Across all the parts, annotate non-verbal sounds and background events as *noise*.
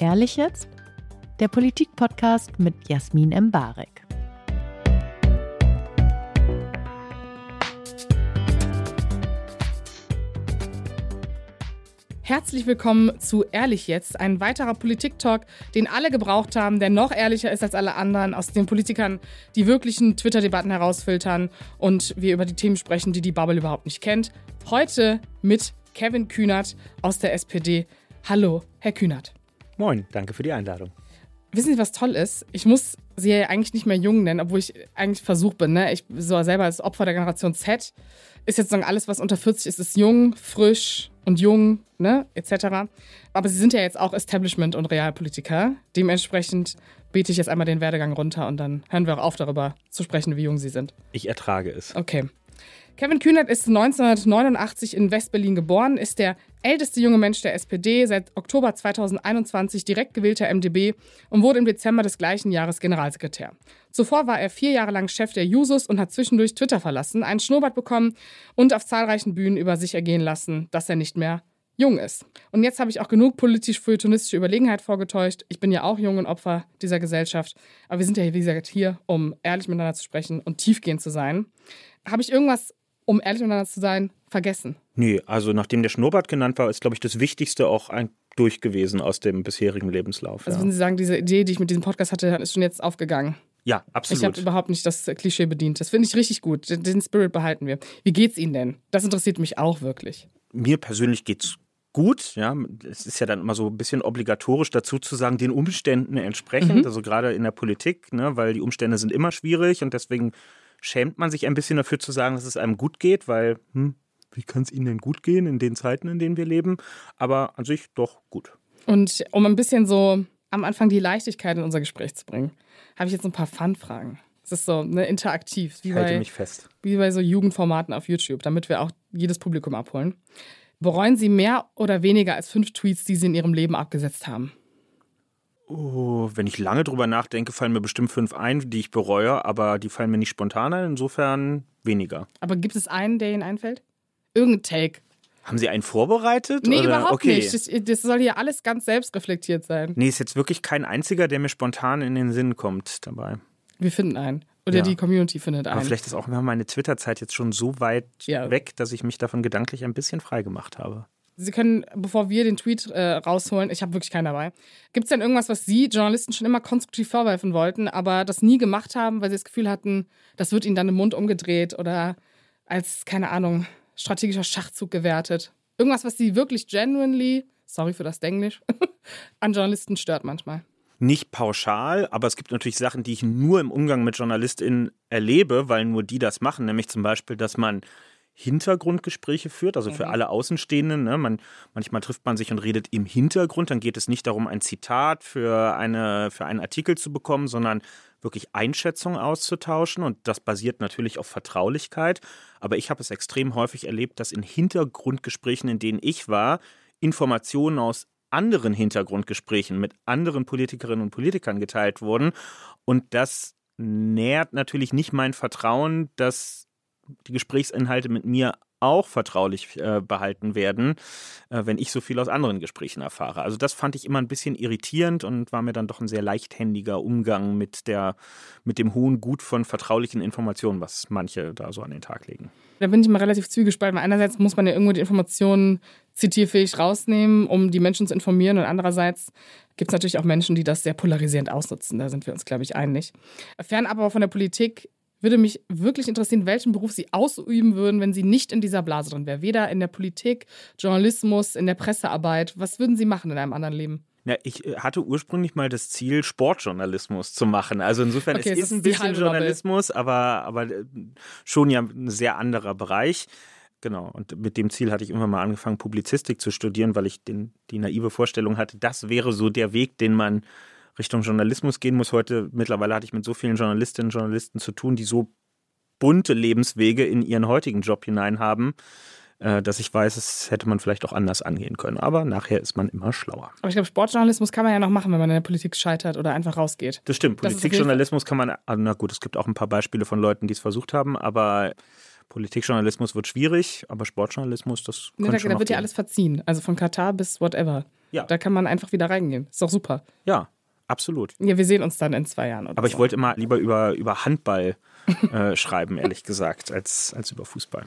Ehrlich jetzt? Der Politik-Podcast mit Jasmin Embarek. Herzlich willkommen zu Ehrlich jetzt, ein weiterer Politik-Talk, den alle gebraucht haben, der noch ehrlicher ist als alle anderen, aus den Politikern die wirklichen Twitter-Debatten herausfiltern und wir über die Themen sprechen, die die Bubble überhaupt nicht kennt. Heute mit Kevin Kühnert aus der SPD. Hallo, Herr Kühnert. Moin, danke für die Einladung. Wissen Sie, was toll ist? Ich muss sie ja eigentlich nicht mehr jung nennen, obwohl ich eigentlich versucht bin. Ne? Ich so selber als Opfer der Generation Z ist jetzt sagen, alles, was unter 40 ist, ist jung, frisch und jung, ne, etc. Aber Sie sind ja jetzt auch Establishment- und Realpolitiker. Dementsprechend bete ich jetzt einmal den Werdegang runter und dann hören wir auch auf, darüber zu sprechen, wie jung Sie sind. Ich ertrage es. Okay. Kevin Kühnert ist 1989 in Westberlin geboren, ist der älteste junge Mensch der SPD, seit Oktober 2021 direkt gewählter MdB und wurde im Dezember des gleichen Jahres Generalsekretär. Zuvor war er vier Jahre lang Chef der Jusos und hat zwischendurch Twitter verlassen, einen Schnurrbart bekommen und auf zahlreichen Bühnen über sich ergehen lassen, dass er nicht mehr jung ist. Und jetzt habe ich auch genug politisch-feuilletonistische Überlegenheit vorgetäuscht. Ich bin ja auch jung und Opfer dieser Gesellschaft. Aber wir sind ja, wie gesagt, hier, um ehrlich miteinander zu sprechen und tiefgehend zu sein. Habe ich irgendwas um ehrlich miteinander zu sein, vergessen. Nee, also nachdem der Schnurrbart genannt war, ist, glaube ich, das Wichtigste auch ein durch gewesen aus dem bisherigen Lebenslauf. Also ja. würden Sie sagen, diese Idee, die ich mit diesem Podcast hatte, ist schon jetzt aufgegangen? Ja, absolut. Ich habe überhaupt nicht das Klischee bedient. Das finde ich richtig gut. Den Spirit behalten wir. Wie geht's Ihnen denn? Das interessiert mich auch wirklich. Mir persönlich geht's gut. Ja, es ist ja dann immer so ein bisschen obligatorisch dazu zu sagen, den Umständen entsprechend. Mhm. Also gerade in der Politik, ne, weil die Umstände sind immer schwierig und deswegen schämt man sich ein bisschen dafür zu sagen, dass es einem gut geht, weil, hm, wie kann es Ihnen denn gut gehen in den Zeiten, in denen wir leben? Aber an sich doch gut. Und um ein bisschen so am Anfang die Leichtigkeit in unser Gespräch zu bringen, habe ich jetzt ein paar Fun-Fragen. Es ist so ne, interaktiv, wie bei, mich fest. wie bei so Jugendformaten auf YouTube, damit wir auch jedes Publikum abholen. Bereuen Sie mehr oder weniger als fünf Tweets, die Sie in Ihrem Leben abgesetzt haben? Oh, wenn ich lange drüber nachdenke, fallen mir bestimmt fünf ein, die ich bereue, aber die fallen mir nicht spontan ein, insofern weniger. Aber gibt es einen, der Ihnen einfällt? Irgendein Take. Haben Sie einen vorbereitet? Nee, oder? überhaupt okay. nicht. Das, das, soll hier alles ganz selbstreflektiert sein. Nee, ist jetzt wirklich kein einziger, der mir spontan in den Sinn kommt dabei. Wir finden einen. Oder ja. die Community findet einen. Aber vielleicht ist auch meine Twitter-Zeit jetzt schon so weit ja. weg, dass ich mich davon gedanklich ein bisschen frei gemacht habe. Sie können, bevor wir den Tweet äh, rausholen, ich habe wirklich keinen dabei. Gibt es denn irgendwas, was Sie Journalisten schon immer konstruktiv vorwerfen wollten, aber das nie gemacht haben, weil Sie das Gefühl hatten, das wird Ihnen dann im Mund umgedreht oder als, keine Ahnung, strategischer Schachzug gewertet? Irgendwas, was Sie wirklich genuinely, sorry für das Denglisch, *laughs* an Journalisten stört manchmal? Nicht pauschal, aber es gibt natürlich Sachen, die ich nur im Umgang mit JournalistInnen erlebe, weil nur die das machen. Nämlich zum Beispiel, dass man Hintergrundgespräche führt, also für mhm. alle Außenstehenden. Ne? Man, manchmal trifft man sich und redet im Hintergrund. Dann geht es nicht darum, ein Zitat für, eine, für einen Artikel zu bekommen, sondern wirklich Einschätzungen auszutauschen. Und das basiert natürlich auf Vertraulichkeit. Aber ich habe es extrem häufig erlebt, dass in Hintergrundgesprächen, in denen ich war, Informationen aus anderen Hintergrundgesprächen mit anderen Politikerinnen und Politikern geteilt wurden. Und das nährt natürlich nicht mein Vertrauen, dass die Gesprächsinhalte mit mir auch vertraulich äh, behalten werden, äh, wenn ich so viel aus anderen Gesprächen erfahre. Also das fand ich immer ein bisschen irritierend und war mir dann doch ein sehr leichthändiger Umgang mit der mit dem hohen Gut von vertraulichen Informationen, was manche da so an den Tag legen. Da bin ich mal relativ zwiegespalten, weil einerseits muss man ja irgendwo die Informationen zitierfähig rausnehmen, um die Menschen zu informieren und andererseits gibt es natürlich auch Menschen, die das sehr polarisierend ausnutzen. Da sind wir uns, glaube ich, einig. Fernab aber von der Politik würde mich wirklich interessieren, welchen Beruf Sie ausüben würden, wenn Sie nicht in dieser Blase drin wären. Weder in der Politik, Journalismus, in der Pressearbeit. Was würden Sie machen in einem anderen Leben? Ja, ich äh, hatte ursprünglich mal das Ziel, Sportjournalismus zu machen. Also insofern, okay, es ist ein bisschen Journalismus, aber, aber äh, schon ja ein sehr anderer Bereich. Genau, und mit dem Ziel hatte ich immer mal angefangen, Publizistik zu studieren, weil ich den, die naive Vorstellung hatte, das wäre so der Weg, den man Richtung Journalismus gehen muss. Heute, mittlerweile hatte ich mit so vielen Journalistinnen und Journalisten zu tun, die so bunte Lebenswege in ihren heutigen Job hinein haben, äh, dass ich weiß, es hätte man vielleicht auch anders angehen können. Aber nachher ist man immer schlauer. Aber ich glaube, Sportjournalismus kann man ja noch machen, wenn man in der Politik scheitert oder einfach rausgeht. Das stimmt. Politikjournalismus kann man, ah, na gut, es gibt auch ein paar Beispiele von Leuten, die es versucht haben, aber Politikjournalismus wird schwierig, aber Sportjournalismus, das nee, da, da wird ja alles verziehen. Also von Katar bis whatever. Ja. Da kann man einfach wieder reingehen. Ist doch super. Ja, absolut. Ja, wir sehen uns dann in zwei Jahren. aber so. ich wollte immer lieber über, über Handball äh, schreiben, ehrlich gesagt, als, als über Fußball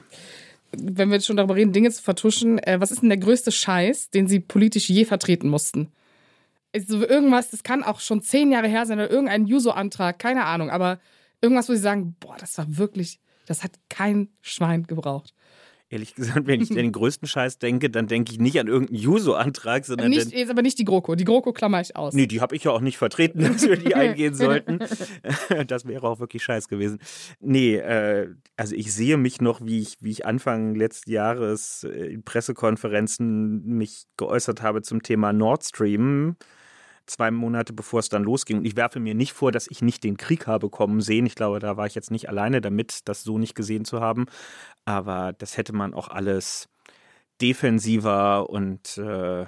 wenn wir jetzt schon darüber reden, Dinge zu vertuschen, äh, was ist denn der größte Scheiß, den Sie politisch je vertreten mussten? Also irgendwas, das kann auch schon zehn Jahre her sein oder irgendein Juso-Antrag, keine Ahnung, aber irgendwas, wo Sie sagen, boah, das war wirklich, das hat kein Schwein gebraucht. Ehrlich gesagt, wenn ich an den *laughs* größten Scheiß denke, dann denke ich nicht an irgendeinen Juso-Antrag, sondern. Nicht, ist aber nicht die GroKo. Die GroKo klammer ich aus. Nee, die habe ich ja auch nicht vertreten, dass wir die *laughs* eingehen sollten. *laughs* das wäre auch wirklich scheiß gewesen. Nee, äh, also ich sehe mich noch, wie ich, wie ich Anfang letzten Jahres in Pressekonferenzen mich geäußert habe zum Thema Nord Stream zwei Monate bevor es dann losging. Und ich werfe mir nicht vor, dass ich nicht den Krieg habe kommen sehen. Ich glaube, da war ich jetzt nicht alleine damit, das so nicht gesehen zu haben. Aber das hätte man auch alles defensiver und äh,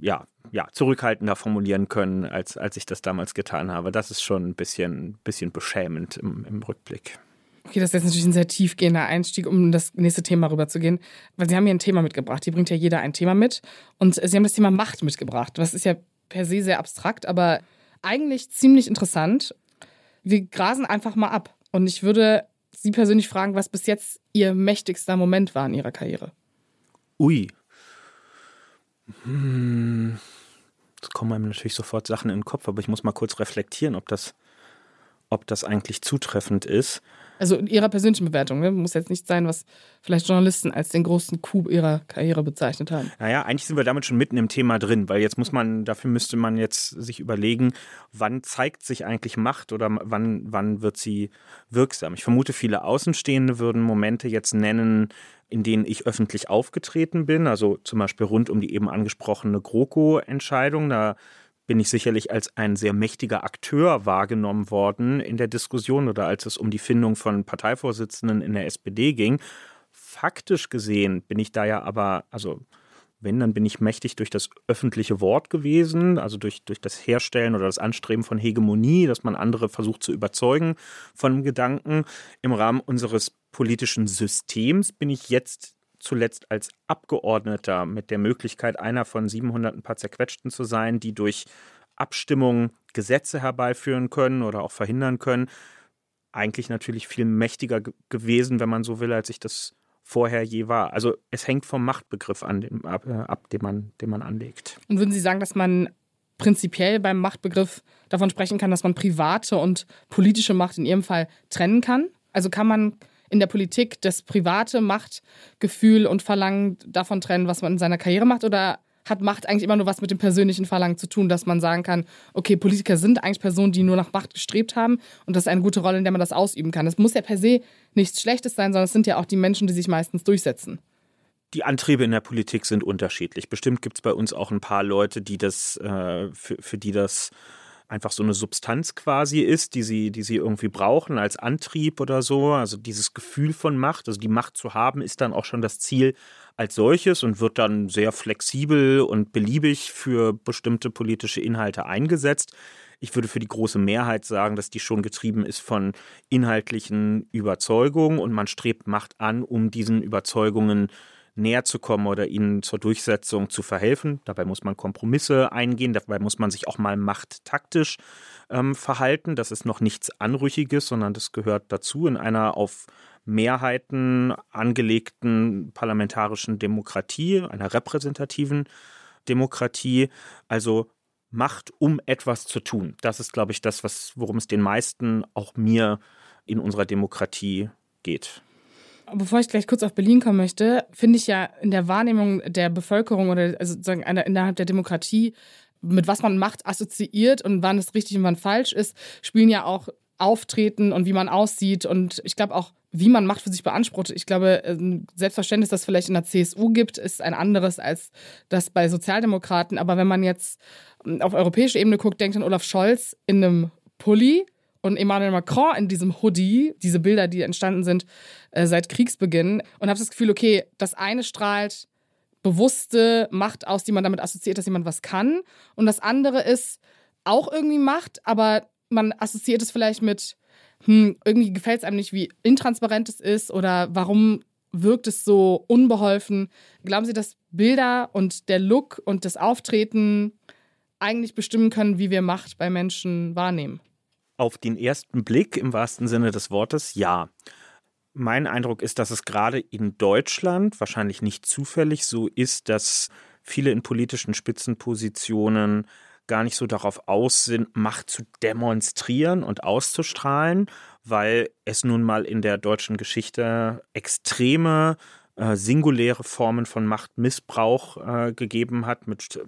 ja, ja, zurückhaltender formulieren können, als, als ich das damals getan habe. Das ist schon ein bisschen, bisschen beschämend im, im Rückblick. Okay, das ist jetzt natürlich ein sehr tiefgehender Einstieg, um das nächste Thema rüberzugehen. Weil Sie haben hier ein Thema mitgebracht. Hier bringt ja jeder ein Thema mit. Und Sie haben das Thema Macht mitgebracht. Das ist ja per se sehr abstrakt, aber eigentlich ziemlich interessant. Wir grasen einfach mal ab. Und ich würde Sie persönlich fragen, was bis jetzt Ihr mächtigster Moment war in Ihrer Karriere. Ui. Hm. Es kommen einem natürlich sofort Sachen in den Kopf, aber ich muss mal kurz reflektieren, ob das, ob das eigentlich zutreffend ist. Also in Ihrer persönlichen Bewertung, ne? muss jetzt nicht sein, was vielleicht Journalisten als den großen Coup ihrer Karriere bezeichnet haben. Naja, eigentlich sind wir damit schon mitten im Thema drin, weil jetzt muss man, dafür müsste man jetzt sich überlegen, wann zeigt sich eigentlich Macht oder wann, wann wird sie wirksam. Ich vermute, viele Außenstehende würden Momente jetzt nennen, in denen ich öffentlich aufgetreten bin, also zum Beispiel rund um die eben angesprochene GroKo-Entscheidung. Da bin ich sicherlich als ein sehr mächtiger Akteur wahrgenommen worden in der Diskussion oder als es um die Findung von Parteivorsitzenden in der SPD ging. Faktisch gesehen bin ich da ja aber, also wenn, dann bin ich mächtig durch das öffentliche Wort gewesen, also durch, durch das Herstellen oder das Anstreben von Hegemonie, dass man andere versucht zu überzeugen von Gedanken. Im Rahmen unseres politischen Systems bin ich jetzt zuletzt als Abgeordneter mit der Möglichkeit, einer von 700 ein paar zerquetschten zu sein, die durch Abstimmung Gesetze herbeiführen können oder auch verhindern können, eigentlich natürlich viel mächtiger gewesen, wenn man so will, als ich das vorher je war. Also es hängt vom Machtbegriff an, dem, ab, äh, ab den, man, den man anlegt. Und würden Sie sagen, dass man prinzipiell beim Machtbegriff davon sprechen kann, dass man private und politische Macht in Ihrem Fall trennen kann? Also kann man in der Politik das private Machtgefühl und Verlangen davon trennen, was man in seiner Karriere macht? Oder hat Macht eigentlich immer nur was mit dem persönlichen Verlangen zu tun, dass man sagen kann, okay, Politiker sind eigentlich Personen, die nur nach Macht gestrebt haben und das ist eine gute Rolle, in der man das ausüben kann. Es muss ja per se nichts Schlechtes sein, sondern es sind ja auch die Menschen, die sich meistens durchsetzen. Die Antriebe in der Politik sind unterschiedlich. Bestimmt gibt es bei uns auch ein paar Leute, die das, äh, für, für die das einfach so eine Substanz quasi ist, die sie, die sie irgendwie brauchen als Antrieb oder so. Also dieses Gefühl von Macht, also die Macht zu haben, ist dann auch schon das Ziel als solches und wird dann sehr flexibel und beliebig für bestimmte politische Inhalte eingesetzt. Ich würde für die große Mehrheit sagen, dass die schon getrieben ist von inhaltlichen Überzeugungen und man strebt Macht an, um diesen Überzeugungen näher zu kommen oder ihnen zur Durchsetzung zu verhelfen. Dabei muss man Kompromisse eingehen, dabei muss man sich auch mal machttaktisch ähm, verhalten. Das ist noch nichts Anrüchiges, sondern das gehört dazu in einer auf Mehrheiten angelegten parlamentarischen Demokratie, einer repräsentativen Demokratie. Also Macht, um etwas zu tun. Das ist, glaube ich, das, was, worum es den meisten, auch mir in unserer Demokratie geht. Bevor ich gleich kurz auf Berlin kommen möchte, finde ich ja in der Wahrnehmung der Bevölkerung oder also sozusagen innerhalb der Demokratie, mit was man Macht assoziiert und wann es richtig und wann falsch ist, spielen ja auch Auftreten und wie man aussieht und ich glaube auch, wie man Macht für sich beansprucht. Ich glaube, ein Selbstverständnis, das vielleicht in der CSU gibt, ist ein anderes als das bei Sozialdemokraten. Aber wenn man jetzt auf europäischer Ebene guckt, denkt an Olaf Scholz in einem Pulli und Emmanuel Macron in diesem Hoodie, diese Bilder, die entstanden sind äh, seit Kriegsbeginn, und habe das Gefühl, okay, das eine strahlt bewusste Macht aus, die man damit assoziiert, dass jemand was kann, und das andere ist auch irgendwie Macht, aber man assoziiert es vielleicht mit, hm, irgendwie gefällt es einem nicht, wie intransparent es ist oder warum wirkt es so unbeholfen. Glauben Sie, dass Bilder und der Look und das Auftreten eigentlich bestimmen können, wie wir Macht bei Menschen wahrnehmen? Auf den ersten Blick im wahrsten Sinne des Wortes ja. Mein Eindruck ist, dass es gerade in Deutschland wahrscheinlich nicht zufällig so ist, dass viele in politischen Spitzenpositionen gar nicht so darauf aus sind, Macht zu demonstrieren und auszustrahlen, weil es nun mal in der deutschen Geschichte extreme äh, singuläre Formen von Machtmissbrauch äh, gegeben hat mit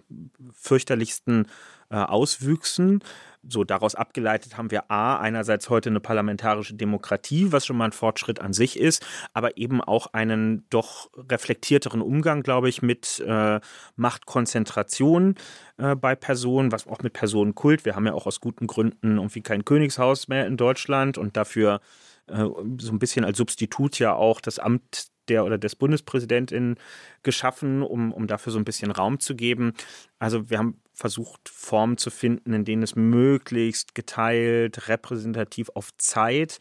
fürchterlichsten äh, Auswüchsen. So daraus abgeleitet haben wir A, einerseits heute eine parlamentarische Demokratie, was schon mal ein Fortschritt an sich ist, aber eben auch einen doch reflektierteren Umgang, glaube ich, mit äh, Machtkonzentration äh, bei Personen, was auch mit Personenkult. Wir haben ja auch aus guten Gründen irgendwie kein Königshaus mehr in Deutschland und dafür äh, so ein bisschen als Substitut ja auch das Amt der oder des Bundespräsidentin geschaffen, um, um dafür so ein bisschen Raum zu geben. Also wir haben versucht, Formen zu finden, in denen es möglichst geteilt, repräsentativ auf Zeit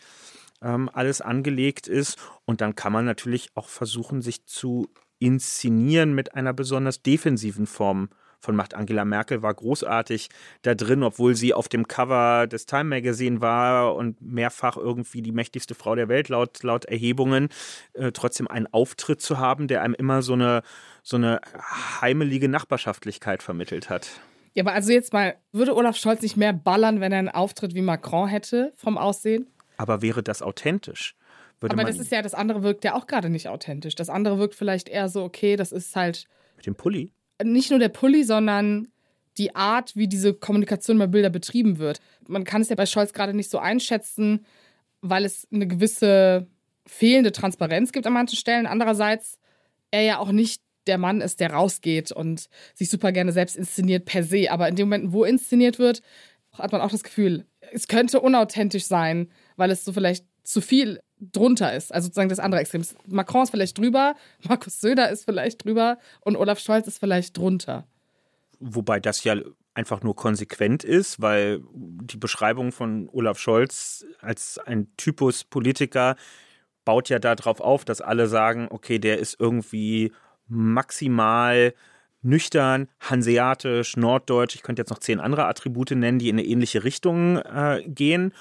ähm, alles angelegt ist. Und dann kann man natürlich auch versuchen, sich zu inszenieren mit einer besonders defensiven Form von Macht. Angela Merkel war großartig da drin, obwohl sie auf dem Cover des Time Magazine war und mehrfach irgendwie die mächtigste Frau der Welt laut, laut Erhebungen, äh, trotzdem einen Auftritt zu haben, der einem immer so eine, so eine heimelige Nachbarschaftlichkeit vermittelt hat. Ja, aber also jetzt mal, würde Olaf Scholz nicht mehr ballern, wenn er einen Auftritt wie Macron hätte vom Aussehen? Aber wäre das authentisch? Würde aber das ist ja, das andere wirkt ja auch gerade nicht authentisch. Das andere wirkt vielleicht eher so, okay, das ist halt. Mit dem Pulli? Nicht nur der Pulli, sondern die Art, wie diese Kommunikation bei Bilder betrieben wird. Man kann es ja bei Scholz gerade nicht so einschätzen, weil es eine gewisse fehlende Transparenz gibt an manchen Stellen. Andererseits er ja auch nicht der Mann ist, der rausgeht und sich super gerne selbst inszeniert per se. Aber in dem Moment, wo inszeniert wird, hat man auch das Gefühl, es könnte unauthentisch sein, weil es so vielleicht zu viel drunter ist. Also sozusagen das andere Extrem. Macron ist vielleicht drüber, *laughs* Markus Söder ist vielleicht drüber und Olaf Scholz ist vielleicht drunter. Wobei das ja einfach nur konsequent ist, weil die Beschreibung von Olaf Scholz als ein Typus Politiker baut ja darauf auf, dass alle sagen, okay, der ist irgendwie maximal nüchtern, hanseatisch, norddeutsch. Ich könnte jetzt noch zehn andere Attribute nennen, die in eine ähnliche Richtung äh, gehen.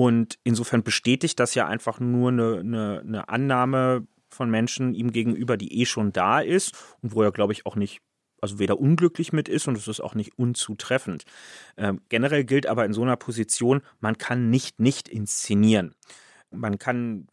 Und insofern bestätigt das ja einfach nur eine, eine, eine Annahme von Menschen ihm gegenüber, die eh schon da ist und wo er, glaube ich, auch nicht also weder unglücklich mit ist und es ist auch nicht unzutreffend. Ähm, generell gilt aber in so einer Position, man kann nicht nicht inszenieren. Man kann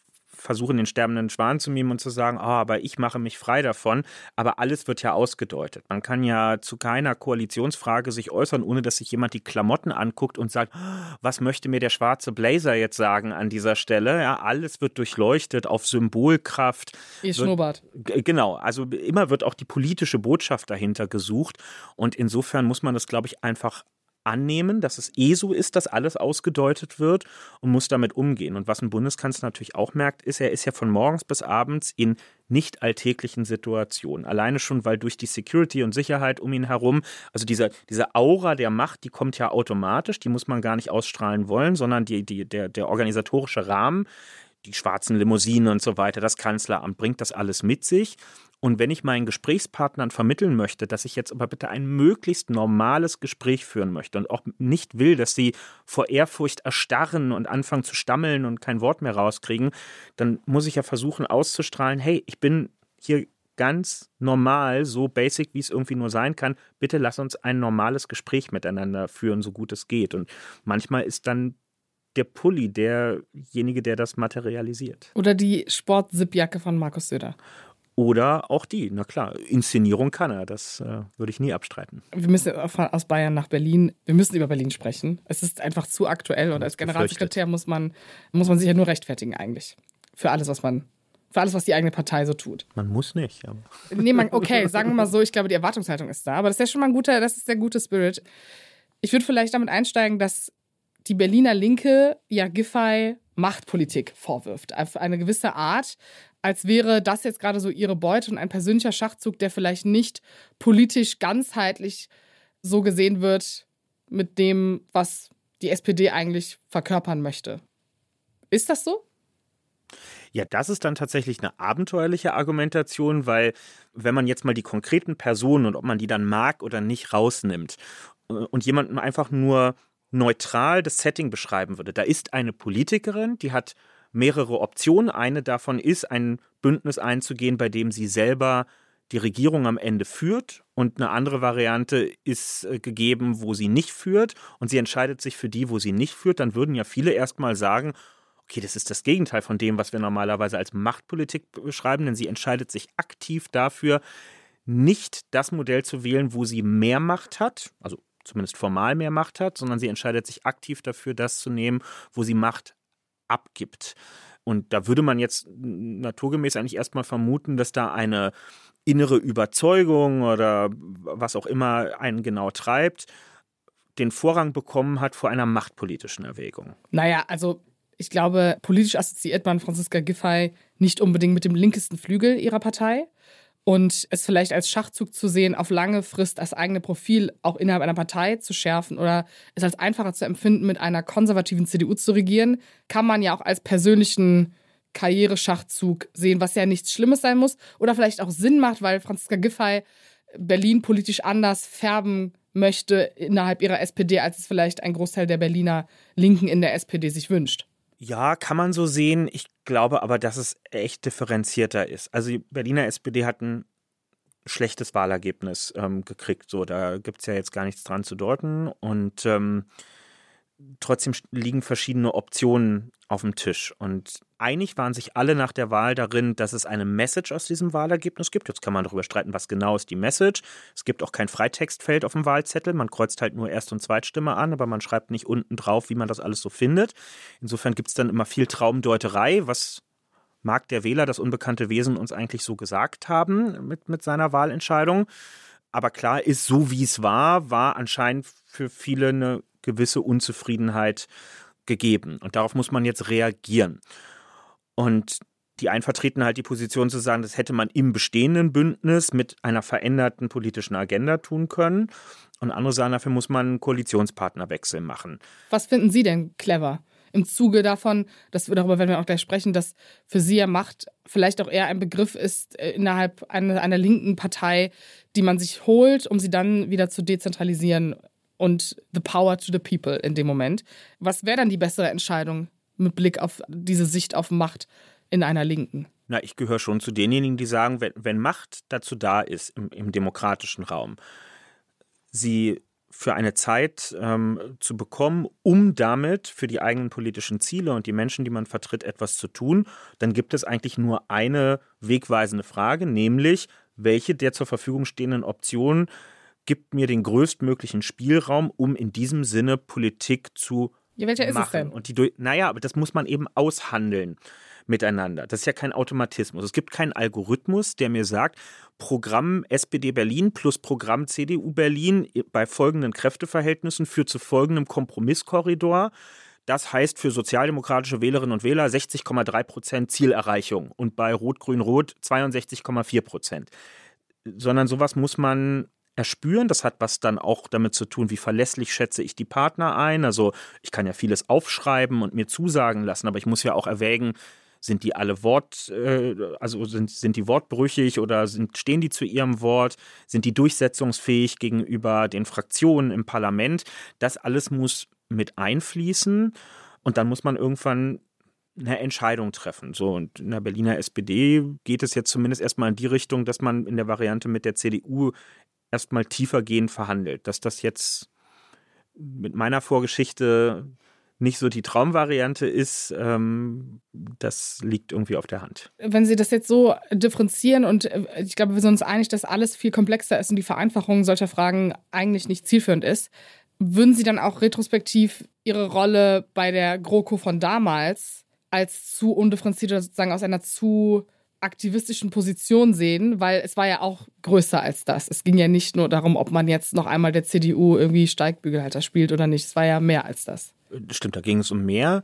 versuchen, den sterbenden Schwan zu mimen und zu sagen, oh, aber ich mache mich frei davon. Aber alles wird ja ausgedeutet. Man kann ja zu keiner Koalitionsfrage sich äußern, ohne dass sich jemand die Klamotten anguckt und sagt, was möchte mir der schwarze Blazer jetzt sagen an dieser Stelle? Ja, alles wird durchleuchtet auf Symbolkraft. Ihr Schnurrbart. Genau, also immer wird auch die politische Botschaft dahinter gesucht. Und insofern muss man das, glaube ich, einfach annehmen, dass es eh so ist, dass alles ausgedeutet wird und muss damit umgehen. Und was ein Bundeskanzler natürlich auch merkt, ist, er ist ja von morgens bis abends in nicht alltäglichen Situationen. Alleine schon, weil durch die Security und Sicherheit um ihn herum, also diese, diese Aura der Macht, die kommt ja automatisch, die muss man gar nicht ausstrahlen wollen, sondern die, die, der, der organisatorische Rahmen, die schwarzen Limousinen und so weiter, das Kanzleramt bringt das alles mit sich. Und wenn ich meinen Gesprächspartnern vermitteln möchte, dass ich jetzt aber bitte ein möglichst normales Gespräch führen möchte und auch nicht will, dass sie vor Ehrfurcht erstarren und anfangen zu stammeln und kein Wort mehr rauskriegen, dann muss ich ja versuchen auszustrahlen, hey, ich bin hier ganz normal, so basic, wie es irgendwie nur sein kann. Bitte lass uns ein normales Gespräch miteinander führen, so gut es geht. Und manchmal ist dann der Pulli derjenige, der das materialisiert. Oder die Sport-Zip-Jacke von Markus Söder. Oder auch die, na klar, Inszenierung kann er, das äh, würde ich nie abstreiten. Wir müssen aus Bayern nach Berlin, wir müssen über Berlin sprechen. Es ist einfach zu aktuell und als Generalsekretär muss man, muss man sich ja nur rechtfertigen eigentlich. Für alles, was man, für alles, was die eigene Partei so tut. Man muss nicht. Ja. Nee, man, okay, sagen wir mal so, ich glaube, die Erwartungshaltung ist da, aber das ist ja schon mal ein guter, das ist der gute Spirit. Ich würde vielleicht damit einsteigen, dass die Berliner Linke ja Giffey Machtpolitik vorwirft. Auf eine gewisse Art, als wäre das jetzt gerade so ihre Beute und ein persönlicher Schachzug, der vielleicht nicht politisch ganzheitlich so gesehen wird mit dem, was die SPD eigentlich verkörpern möchte. Ist das so? Ja, das ist dann tatsächlich eine abenteuerliche Argumentation, weil wenn man jetzt mal die konkreten Personen und ob man die dann mag oder nicht rausnimmt äh, und jemanden einfach nur neutral das Setting beschreiben würde, da ist eine Politikerin, die hat mehrere Optionen. Eine davon ist, ein Bündnis einzugehen, bei dem sie selber die Regierung am Ende führt. Und eine andere Variante ist äh, gegeben, wo sie nicht führt. Und sie entscheidet sich für die, wo sie nicht führt, dann würden ja viele erstmal sagen, okay, das ist das Gegenteil von dem, was wir normalerweise als Machtpolitik beschreiben, denn sie entscheidet sich aktiv dafür, nicht das Modell zu wählen, wo sie mehr Macht hat, also zumindest formal mehr Macht hat, sondern sie entscheidet sich aktiv dafür, das zu nehmen, wo sie Macht abgibt. Und da würde man jetzt naturgemäß eigentlich erstmal vermuten, dass da eine innere Überzeugung oder was auch immer einen genau treibt, den Vorrang bekommen hat vor einer machtpolitischen Erwägung. Naja, also ich glaube, politisch assoziiert man Franziska Giffey nicht unbedingt mit dem linkesten Flügel ihrer Partei. Und es vielleicht als Schachzug zu sehen, auf lange Frist das eigene Profil auch innerhalb einer Partei zu schärfen oder es als einfacher zu empfinden, mit einer konservativen CDU zu regieren, kann man ja auch als persönlichen Karriereschachzug sehen, was ja nichts Schlimmes sein muss oder vielleicht auch Sinn macht, weil Franziska Giffey Berlin politisch anders färben möchte innerhalb ihrer SPD, als es vielleicht ein Großteil der Berliner Linken in der SPD sich wünscht. Ja, kann man so sehen. Ich glaube aber, dass es echt differenzierter ist. Also die Berliner SPD hat ein schlechtes Wahlergebnis ähm, gekriegt. So, da gibt es ja jetzt gar nichts dran zu deuten. Und ähm, trotzdem liegen verschiedene Optionen auf dem Tisch. Und einig waren sich alle nach der Wahl darin, dass es eine Message aus diesem Wahlergebnis gibt. Jetzt kann man darüber streiten, was genau ist die Message. Es gibt auch kein Freitextfeld auf dem Wahlzettel. Man kreuzt halt nur Erst- und Zweitstimme an, aber man schreibt nicht unten drauf, wie man das alles so findet. Insofern gibt es dann immer viel Traumdeuterei, was mag der Wähler, das unbekannte Wesen, uns eigentlich so gesagt haben mit, mit seiner Wahlentscheidung. Aber klar ist, so wie es war, war anscheinend für viele eine gewisse Unzufriedenheit gegeben. Und darauf muss man jetzt reagieren. Und die einen vertreten halt die Position zu sagen, das hätte man im bestehenden Bündnis mit einer veränderten politischen Agenda tun können. Und andere sagen, dafür muss man einen Koalitionspartnerwechsel machen. Was finden Sie denn clever? Im Zuge davon, dass wir darüber werden wir auch gleich sprechen, dass für Sie ja Macht vielleicht auch eher ein Begriff ist äh, innerhalb einer, einer linken Partei, die man sich holt, um sie dann wieder zu dezentralisieren und the power to the people in dem Moment. Was wäre dann die bessere Entscheidung mit Blick auf diese Sicht auf Macht in einer Linken? Na, ich gehöre schon zu denjenigen, die sagen, wenn, wenn Macht dazu da ist im, im demokratischen Raum, sie für eine Zeit ähm, zu bekommen, um damit für die eigenen politischen Ziele und die Menschen, die man vertritt, etwas zu tun, dann gibt es eigentlich nur eine wegweisende Frage, nämlich welche der zur Verfügung stehenden Optionen gibt mir den größtmöglichen Spielraum, um in diesem Sinne Politik zu ja, welcher machen. ist es denn? Und die, naja, aber das muss man eben aushandeln miteinander. Das ist ja kein Automatismus. Es gibt keinen Algorithmus, der mir sagt, Programm SPD Berlin plus Programm CDU Berlin bei folgenden Kräfteverhältnissen führt zu folgendem Kompromisskorridor. Das heißt für sozialdemokratische Wählerinnen und Wähler 60,3 Prozent Zielerreichung und bei Rot-Grün-Rot 62,4 Prozent. Sondern sowas muss man erspüren. Das hat was dann auch damit zu tun, wie verlässlich schätze ich die Partner ein. Also ich kann ja vieles aufschreiben und mir zusagen lassen, aber ich muss ja auch erwägen, sind die alle Wort, äh, also sind, sind die wortbrüchig oder sind, stehen die zu ihrem Wort? Sind die durchsetzungsfähig gegenüber den Fraktionen im Parlament? Das alles muss mit einfließen und dann muss man irgendwann eine Entscheidung treffen. So, und in der Berliner SPD geht es jetzt zumindest erstmal in die Richtung, dass man in der Variante mit der CDU erstmal tiefergehend verhandelt. Dass das jetzt mit meiner Vorgeschichte nicht so die Traumvariante ist, ähm, das liegt irgendwie auf der Hand. Wenn Sie das jetzt so differenzieren und äh, ich glaube, wir sind uns einig, dass alles viel komplexer ist und die Vereinfachung solcher Fragen eigentlich nicht zielführend ist, würden Sie dann auch retrospektiv Ihre Rolle bei der GroKo von damals als zu undifferenziert oder sozusagen aus einer zu aktivistischen Position sehen, weil es war ja auch größer als das. Es ging ja nicht nur darum, ob man jetzt noch einmal der CDU irgendwie Steigbügelhalter spielt oder nicht. Es war ja mehr als das. Stimmt, da ging es um mehr.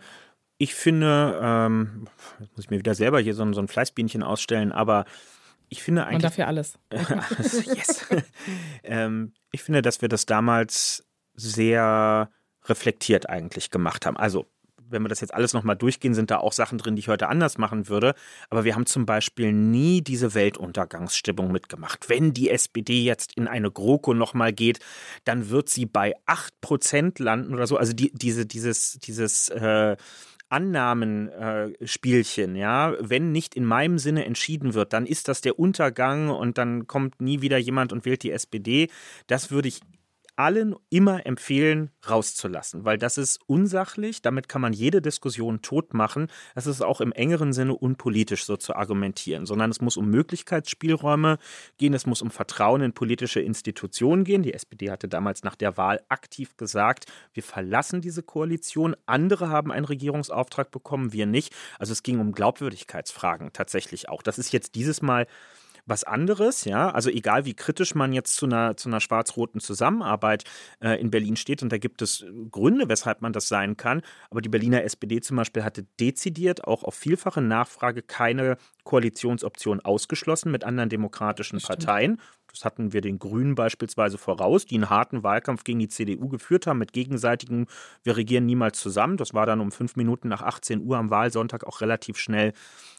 Ich finde, ähm, jetzt muss ich mir wieder selber hier so, so ein Fleißbienchen ausstellen, aber ich finde eigentlich. Man darf ja alles. *laughs* yes. *laughs* ähm, ich finde, dass wir das damals sehr reflektiert eigentlich gemacht haben. Also wenn wir das jetzt alles nochmal durchgehen, sind da auch Sachen drin, die ich heute anders machen würde. Aber wir haben zum Beispiel nie diese Weltuntergangsstimmung mitgemacht. Wenn die SPD jetzt in eine GroKo nochmal geht, dann wird sie bei 8% landen oder so. Also die, diese, dieses, dieses äh, Annahmenspielchen, äh, ja, wenn nicht in meinem Sinne entschieden wird, dann ist das der Untergang und dann kommt nie wieder jemand und wählt die SPD. Das würde ich allen immer empfehlen, rauszulassen, weil das ist unsachlich, damit kann man jede Diskussion tot machen. Es ist auch im engeren Sinne unpolitisch so zu argumentieren, sondern es muss um Möglichkeitsspielräume gehen, es muss um Vertrauen in politische Institutionen gehen. Die SPD hatte damals nach der Wahl aktiv gesagt, wir verlassen diese Koalition, andere haben einen Regierungsauftrag bekommen, wir nicht. Also es ging um Glaubwürdigkeitsfragen tatsächlich auch. Das ist jetzt dieses Mal was anderes, ja. Also egal wie kritisch man jetzt zu einer, zu einer schwarz-roten Zusammenarbeit äh, in Berlin steht, und da gibt es Gründe, weshalb man das sein kann, aber die Berliner SPD zum Beispiel hatte dezidiert auch auf vielfache Nachfrage keine Koalitionsoption ausgeschlossen mit anderen demokratischen Parteien. Das hatten wir den Grünen beispielsweise voraus, die einen harten Wahlkampf gegen die CDU geführt haben mit gegenseitigem, wir regieren niemals zusammen. Das war dann um fünf Minuten nach 18 Uhr am Wahlsonntag auch relativ schnell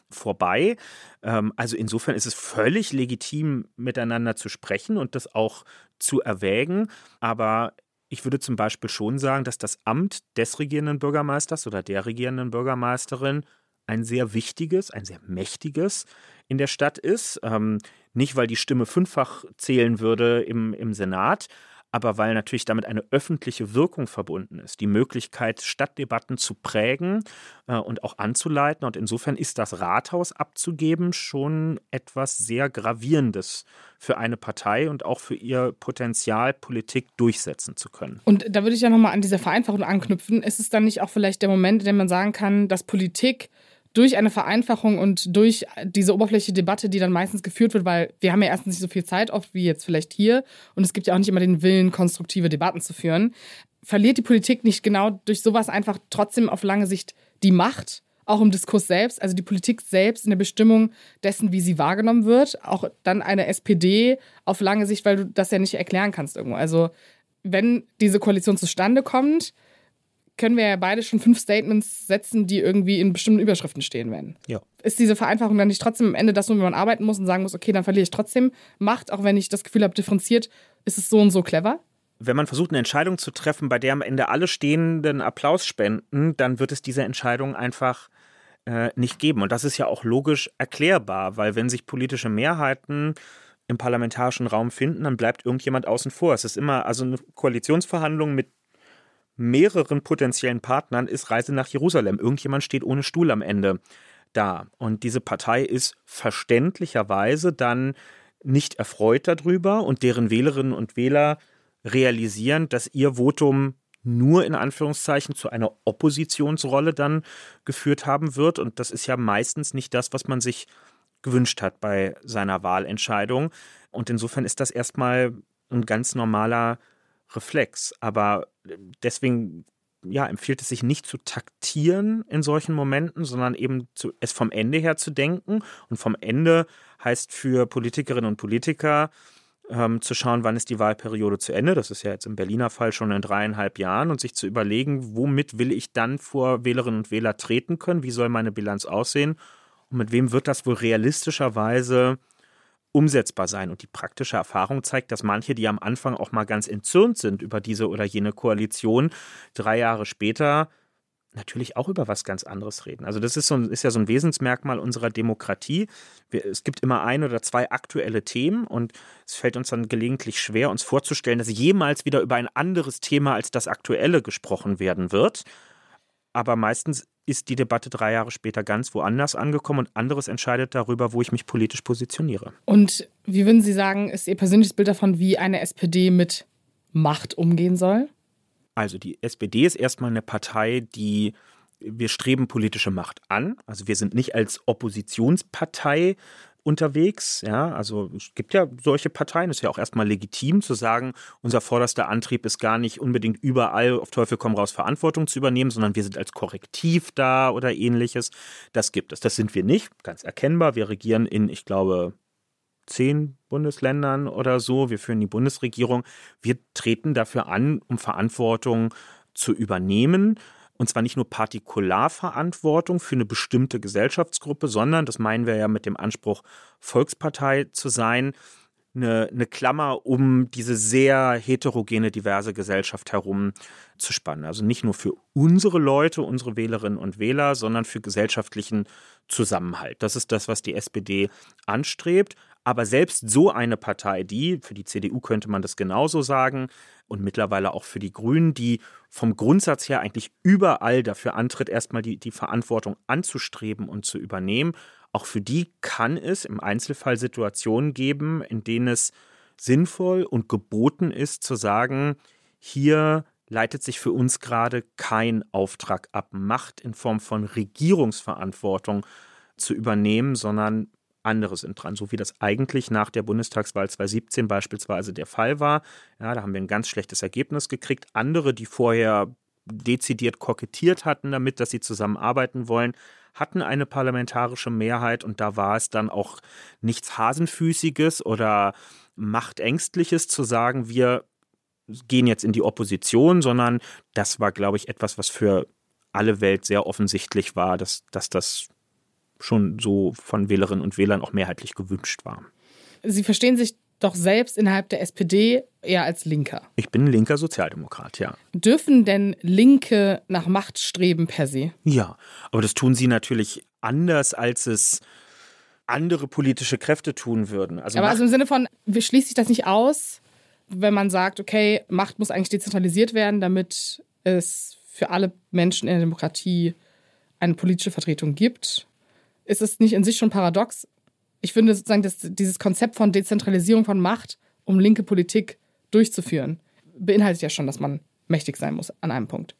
vorbei. Ähm, also insofern ist es völlig legitim, miteinander zu sprechen und das auch zu erwägen. Aber ich würde zum Beispiel schon sagen, dass das Amt des regierenden Bürgermeisters oder der regierenden Bürgermeisterin ein sehr wichtiges, ein sehr mächtiges in der Stadt ist. Ähm, nicht, weil die Stimme fünffach zählen würde im, im Senat, aber weil natürlich damit eine öffentliche Wirkung verbunden ist, die Möglichkeit, Stadtdebatten zu prägen äh, und auch anzuleiten. Und insofern ist das Rathaus abzugeben schon etwas sehr Gravierendes für eine Partei und auch für ihr Potenzial, Politik durchsetzen zu können. Und da würde ich ja nochmal an diese Vereinfachung anknüpfen. Ist es dann nicht auch vielleicht der Moment, in dem man sagen kann, dass Politik durch eine Vereinfachung und durch diese oberflächliche Debatte, die dann meistens geführt wird, weil wir haben ja erstens nicht so viel Zeit oft wie jetzt vielleicht hier und es gibt ja auch nicht immer den Willen, konstruktive Debatten zu führen, verliert die Politik nicht genau durch sowas einfach trotzdem auf lange Sicht die Macht, auch im Diskurs selbst, also die Politik selbst in der Bestimmung dessen, wie sie wahrgenommen wird, auch dann eine SPD auf lange Sicht, weil du das ja nicht erklären kannst irgendwo. Also wenn diese Koalition zustande kommt, können wir ja beide schon fünf Statements setzen, die irgendwie in bestimmten Überschriften stehen werden. Ja. Ist diese Vereinfachung dann nicht trotzdem am Ende das, wo man arbeiten muss und sagen muss, okay, dann verliere ich trotzdem Macht, auch wenn ich das Gefühl habe, differenziert, ist es so und so clever? Wenn man versucht, eine Entscheidung zu treffen, bei der am Ende alle Stehenden Applaus spenden, dann wird es diese Entscheidung einfach äh, nicht geben. Und das ist ja auch logisch erklärbar, weil wenn sich politische Mehrheiten im parlamentarischen Raum finden, dann bleibt irgendjemand außen vor. Es ist immer, also eine Koalitionsverhandlung mit mehreren potenziellen Partnern ist Reise nach Jerusalem. Irgendjemand steht ohne Stuhl am Ende da. Und diese Partei ist verständlicherweise dann nicht erfreut darüber und deren Wählerinnen und Wähler realisieren, dass ihr Votum nur in Anführungszeichen zu einer Oppositionsrolle dann geführt haben wird. Und das ist ja meistens nicht das, was man sich gewünscht hat bei seiner Wahlentscheidung. Und insofern ist das erstmal ein ganz normaler Reflex. Aber äh, deswegen ja, empfiehlt es sich nicht zu taktieren in solchen Momenten, sondern eben zu, es vom Ende her zu denken. Und vom Ende heißt für Politikerinnen und Politiker ähm, zu schauen, wann ist die Wahlperiode zu Ende. Das ist ja jetzt im Berliner Fall schon in dreieinhalb Jahren und sich zu überlegen, womit will ich dann vor Wählerinnen und Wähler treten können? Wie soll meine Bilanz aussehen? Und mit wem wird das wohl realistischerweise umsetzbar sein. Und die praktische Erfahrung zeigt, dass manche, die am Anfang auch mal ganz entzürnt sind über diese oder jene Koalition, drei Jahre später natürlich auch über was ganz anderes reden. Also das ist, so, ist ja so ein Wesensmerkmal unserer Demokratie. Wir, es gibt immer ein oder zwei aktuelle Themen und es fällt uns dann gelegentlich schwer, uns vorzustellen, dass jemals wieder über ein anderes Thema als das aktuelle gesprochen werden wird. Aber meistens ist die Debatte drei Jahre später ganz woanders angekommen und anderes entscheidet darüber, wo ich mich politisch positioniere. Und wie würden Sie sagen, ist Ihr persönliches Bild davon, wie eine SPD mit Macht umgehen soll? Also die SPD ist erstmal eine Partei, die wir streben politische Macht an. Also wir sind nicht als Oppositionspartei unterwegs. Ja, also es gibt ja solche Parteien, ist ja auch erstmal legitim zu sagen, unser vorderster Antrieb ist gar nicht unbedingt überall auf Teufel komm raus Verantwortung zu übernehmen, sondern wir sind als Korrektiv da oder ähnliches. Das gibt es. Das sind wir nicht, ganz erkennbar. Wir regieren in, ich glaube, zehn Bundesländern oder so. Wir führen die Bundesregierung. Wir treten dafür an, um Verantwortung zu übernehmen. Und zwar nicht nur Partikularverantwortung für eine bestimmte Gesellschaftsgruppe, sondern, das meinen wir ja mit dem Anspruch, Volkspartei zu sein, eine, eine Klammer um diese sehr heterogene, diverse Gesellschaft herum zu spannen. Also nicht nur für unsere Leute, unsere Wählerinnen und Wähler, sondern für gesellschaftlichen Zusammenhalt. Das ist das, was die SPD anstrebt. Aber selbst so eine Partei, die, für die CDU könnte man das genauso sagen, und mittlerweile auch für die Grünen, die vom Grundsatz her eigentlich überall dafür antritt, erstmal die, die Verantwortung anzustreben und zu übernehmen, auch für die kann es im Einzelfall Situationen geben, in denen es sinnvoll und geboten ist zu sagen, hier leitet sich für uns gerade kein Auftrag ab, Macht in Form von Regierungsverantwortung zu übernehmen, sondern andere sind dran, so wie das eigentlich nach der Bundestagswahl 2017 beispielsweise der Fall war. Ja, da haben wir ein ganz schlechtes Ergebnis gekriegt. Andere, die vorher dezidiert kokettiert hatten damit, dass sie zusammenarbeiten wollen, hatten eine parlamentarische Mehrheit und da war es dann auch nichts Hasenfüßiges oder Machtängstliches zu sagen, wir gehen jetzt in die Opposition, sondern das war, glaube ich, etwas, was für alle Welt sehr offensichtlich war, dass, dass das schon so von Wählerinnen und Wählern auch mehrheitlich gewünscht war. Sie verstehen sich doch selbst innerhalb der SPD eher als Linker. Ich bin ein linker Sozialdemokrat, ja. Dürfen denn Linke nach Macht streben per se? Ja, aber das tun sie natürlich anders, als es andere politische Kräfte tun würden. Also aber also im Sinne von, schließt sich das nicht aus, wenn man sagt, okay, Macht muss eigentlich dezentralisiert werden, damit es für alle Menschen in der Demokratie eine politische Vertretung gibt? Ist es nicht in sich schon paradox? Ich finde sozusagen, dass dieses Konzept von Dezentralisierung von Macht, um linke Politik durchzuführen, beinhaltet ja schon, dass man mächtig sein muss an einem Punkt.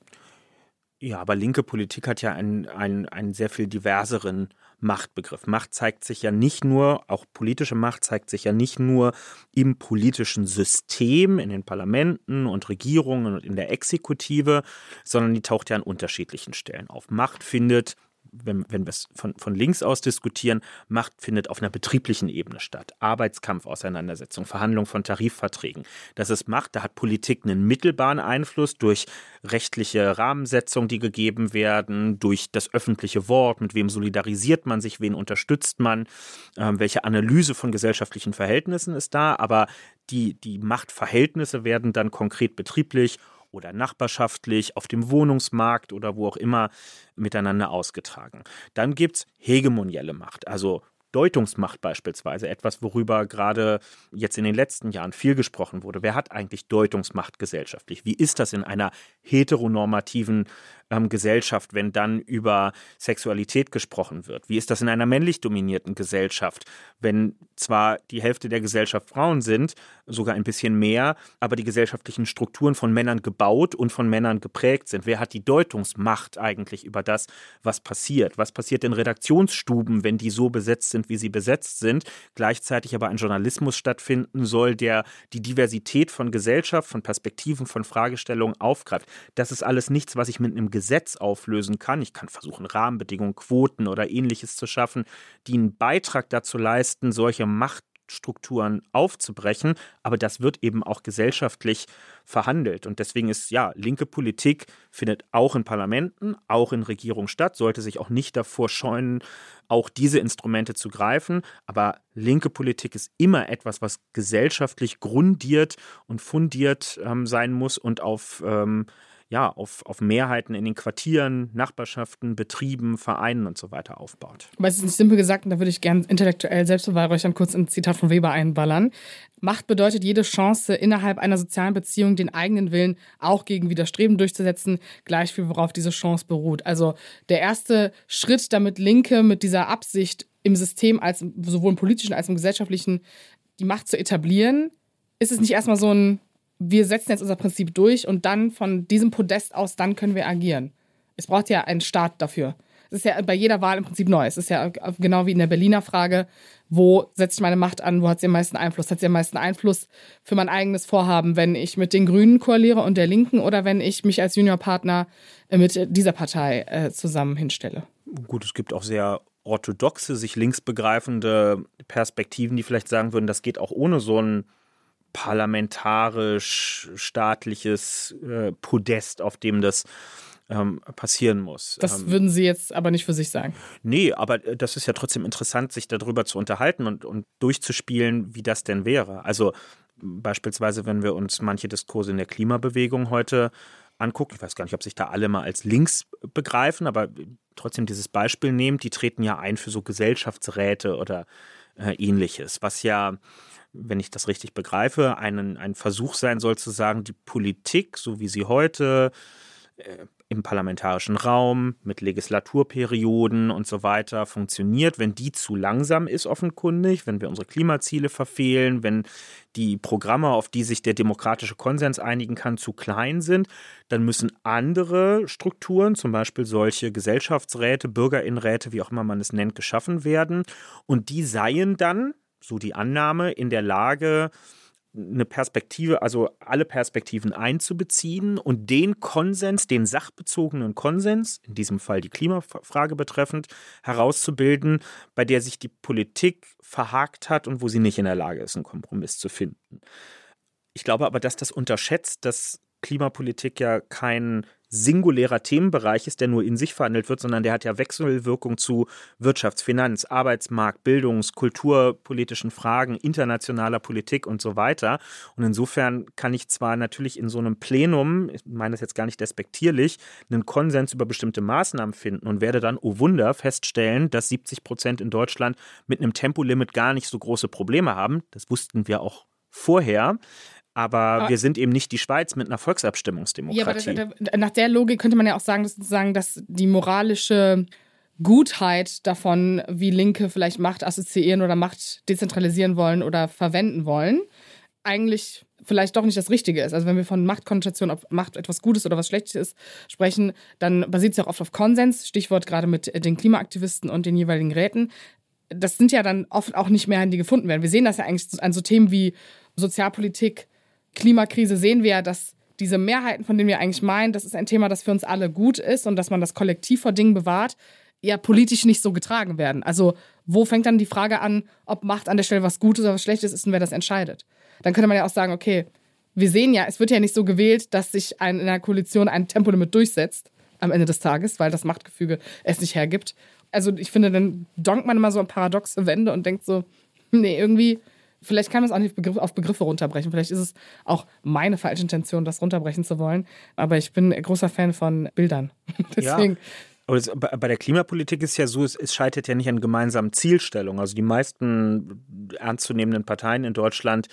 Ja, aber linke Politik hat ja einen, einen, einen sehr viel diverseren Machtbegriff. Macht zeigt sich ja nicht nur, auch politische Macht zeigt sich ja nicht nur im politischen System, in den Parlamenten und Regierungen und in der Exekutive, sondern die taucht ja an unterschiedlichen Stellen auf. Macht findet wenn, wenn wir es von, von links aus diskutieren, Macht findet auf einer betrieblichen Ebene statt. Arbeitskampf, Auseinandersetzung, Verhandlung von Tarifverträgen. Das ist Macht, da hat Politik einen mittelbaren Einfluss durch rechtliche Rahmensetzungen, die gegeben werden, durch das öffentliche Wort, mit wem solidarisiert man sich, wen unterstützt man, äh, welche Analyse von gesellschaftlichen Verhältnissen ist da, aber die, die Machtverhältnisse werden dann konkret betrieblich oder nachbarschaftlich, auf dem Wohnungsmarkt oder wo auch immer miteinander ausgetragen. Dann gibt es hegemonielle Macht, also Deutungsmacht beispielsweise, etwas, worüber gerade jetzt in den letzten Jahren viel gesprochen wurde. Wer hat eigentlich Deutungsmacht gesellschaftlich? Wie ist das in einer heteronormativen ähm, Gesellschaft, wenn dann über Sexualität gesprochen wird? Wie ist das in einer männlich dominierten Gesellschaft, wenn zwar die Hälfte der Gesellschaft Frauen sind, sogar ein bisschen mehr, aber die gesellschaftlichen Strukturen von Männern gebaut und von Männern geprägt sind? Wer hat die Deutungsmacht eigentlich über das, was passiert? Was passiert in Redaktionsstuben, wenn die so besetzt sind, wie sie besetzt sind, gleichzeitig aber ein Journalismus stattfinden soll, der die Diversität von Gesellschaft, von Perspektiven, von Fragestellungen aufgreift? Das ist alles nichts, was ich mit einem Gesetz auflösen kann. Ich kann versuchen, Rahmenbedingungen, Quoten oder ähnliches zu schaffen, die einen Beitrag dazu leisten, solche Machtstrukturen aufzubrechen. Aber das wird eben auch gesellschaftlich verhandelt. Und deswegen ist ja, linke Politik findet auch in Parlamenten, auch in Regierungen statt, sollte sich auch nicht davor scheuen, auch diese Instrumente zu greifen. Aber linke Politik ist immer etwas, was gesellschaftlich grundiert und fundiert ähm, sein muss und auf ähm, ja, auf, auf Mehrheiten in den Quartieren, Nachbarschaften, Betrieben, Vereinen und so weiter aufbaut. Aber es ist nicht simpel gesagt, und da würde ich gerne intellektuell selbstbeweihräuchern kurz ein Zitat von Weber einballern. Macht bedeutet jede Chance, innerhalb einer sozialen Beziehung den eigenen Willen auch gegen Widerstreben durchzusetzen, gleich viel worauf diese Chance beruht. Also der erste Schritt, damit Linke mit dieser Absicht im System, als sowohl im politischen als auch im gesellschaftlichen, die Macht zu etablieren, ist es nicht erstmal so ein wir setzen jetzt unser Prinzip durch und dann von diesem Podest aus, dann können wir agieren. Es braucht ja einen Staat dafür. Es ist ja bei jeder Wahl im Prinzip neu. Es ist ja genau wie in der Berliner Frage, wo setze ich meine Macht an, wo hat sie am meisten Einfluss? Hat sie am meisten Einfluss für mein eigenes Vorhaben, wenn ich mit den Grünen koaliere und der Linken oder wenn ich mich als Juniorpartner mit dieser Partei äh, zusammen hinstelle? Gut, es gibt auch sehr orthodoxe, sich links begreifende Perspektiven, die vielleicht sagen würden, das geht auch ohne so ein parlamentarisch-staatliches äh, Podest, auf dem das ähm, passieren muss. Das ähm, würden Sie jetzt aber nicht für sich sagen. Nee, aber äh, das ist ja trotzdem interessant, sich darüber zu unterhalten und, und durchzuspielen, wie das denn wäre. Also beispielsweise, wenn wir uns manche Diskurse in der Klimabewegung heute angucken, ich weiß gar nicht, ob sich da alle mal als links begreifen, aber trotzdem dieses Beispiel nehmen, die treten ja ein für so Gesellschaftsräte oder äh, ähnliches, was ja wenn ich das richtig begreife, einen, ein Versuch sein soll zu sagen, die Politik, so wie sie heute äh, im parlamentarischen Raum mit Legislaturperioden und so weiter funktioniert, wenn die zu langsam ist, offenkundig, wenn wir unsere Klimaziele verfehlen, wenn die Programme, auf die sich der demokratische Konsens einigen kann, zu klein sind, dann müssen andere Strukturen, zum Beispiel solche Gesellschaftsräte, Bürgerinnenräte, wie auch immer man es nennt, geschaffen werden. Und die seien dann, so die Annahme, in der Lage, eine Perspektive, also alle Perspektiven einzubeziehen und den Konsens, den sachbezogenen Konsens, in diesem Fall die Klimafrage betreffend, herauszubilden, bei der sich die Politik verhakt hat und wo sie nicht in der Lage ist, einen Kompromiss zu finden. Ich glaube aber, dass das unterschätzt, dass Klimapolitik ja kein singulärer Themenbereich ist, der nur in sich verhandelt wird, sondern der hat ja Wechselwirkung zu Wirtschafts-, Finanz-, Arbeitsmarkt-, Bildungs-, kulturpolitischen Fragen, internationaler Politik und so weiter. Und insofern kann ich zwar natürlich in so einem Plenum, ich meine das jetzt gar nicht despektierlich, einen Konsens über bestimmte Maßnahmen finden und werde dann, oh Wunder, feststellen, dass 70 Prozent in Deutschland mit einem Tempolimit gar nicht so große Probleme haben. Das wussten wir auch vorher. Aber, aber, wir sind eben nicht die Schweiz mit einer Volksabstimmungsdemokratie. Ja, aber das, nach der Logik könnte man ja auch sagen, dass, sozusagen, dass die moralische Gutheit davon, wie Linke vielleicht Macht assoziieren oder Macht dezentralisieren wollen oder verwenden wollen, eigentlich vielleicht doch nicht das Richtige ist. Also wenn wir von Machtkonnotation, ob Macht etwas Gutes oder was Schlechtes ist, sprechen, dann basiert es ja auch oft auf Konsens. Stichwort gerade mit den Klimaaktivisten und den jeweiligen Räten. Das sind ja dann oft auch nicht Mehrheiten, die gefunden werden. Wir sehen das ja eigentlich an so Themen wie Sozialpolitik, Klimakrise sehen wir ja, dass diese Mehrheiten, von denen wir eigentlich meinen, das ist ein Thema, das für uns alle gut ist und dass man das Kollektiv vor Dingen bewahrt, ja politisch nicht so getragen werden. Also wo fängt dann die Frage an, ob Macht an der Stelle was Gutes oder was Schlechtes ist und wer das entscheidet? Dann könnte man ja auch sagen, okay, wir sehen ja, es wird ja nicht so gewählt, dass sich ein, in einer Koalition ein Tempolimit durchsetzt am Ende des Tages, weil das Machtgefüge es nicht hergibt. Also ich finde, dann donkt man immer so an paradoxe Wände und denkt so, nee, irgendwie vielleicht kann man es auch nicht auf Begriffe runterbrechen. Vielleicht ist es auch meine falsche Intention, das runterbrechen zu wollen. Aber ich bin ein großer Fan von Bildern. *laughs* Deswegen. Ja. Aber es, bei der Klimapolitik ist ja so, es, es scheitert ja nicht an gemeinsamen Zielstellungen. Also die meisten ernstzunehmenden Parteien in Deutschland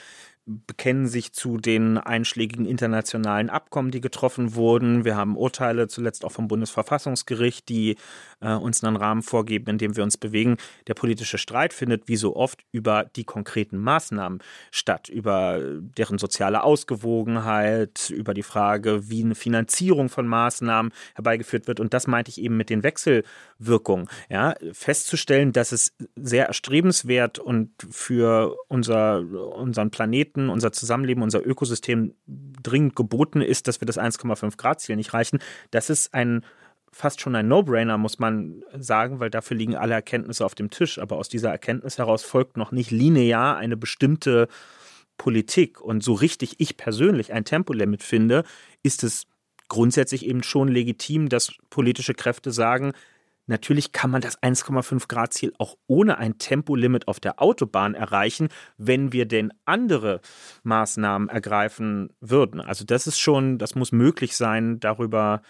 bekennen sich zu den einschlägigen internationalen Abkommen, die getroffen wurden. Wir haben Urteile zuletzt auch vom Bundesverfassungsgericht, die äh, uns einen Rahmen vorgeben, in dem wir uns bewegen. Der politische Streit findet wie so oft über die konkreten Maßnahmen statt, über deren soziale Ausgewogenheit, über die Frage, wie eine Finanzierung von Maßnahmen herbeigeführt wird. Und das meinte ich eben mit den Wechselwirkungen. Ja, festzustellen, dass es sehr erstrebenswert und für unser, unseren Planeten, unser Zusammenleben, unser Ökosystem dringend geboten ist, dass wir das 1,5 Grad Ziel nicht reichen. Das ist ein fast schon ein No-Brainer, muss man sagen, weil dafür liegen alle Erkenntnisse auf dem Tisch. Aber aus dieser Erkenntnis heraus folgt noch nicht linear eine bestimmte Politik. Und so richtig ich persönlich ein Tempolimit finde, ist es grundsätzlich eben schon legitim, dass politische Kräfte sagen, Natürlich kann man das 1,5 Grad Ziel auch ohne ein Tempolimit auf der Autobahn erreichen, wenn wir denn andere Maßnahmen ergreifen würden. Also das ist schon, das muss möglich sein, darüber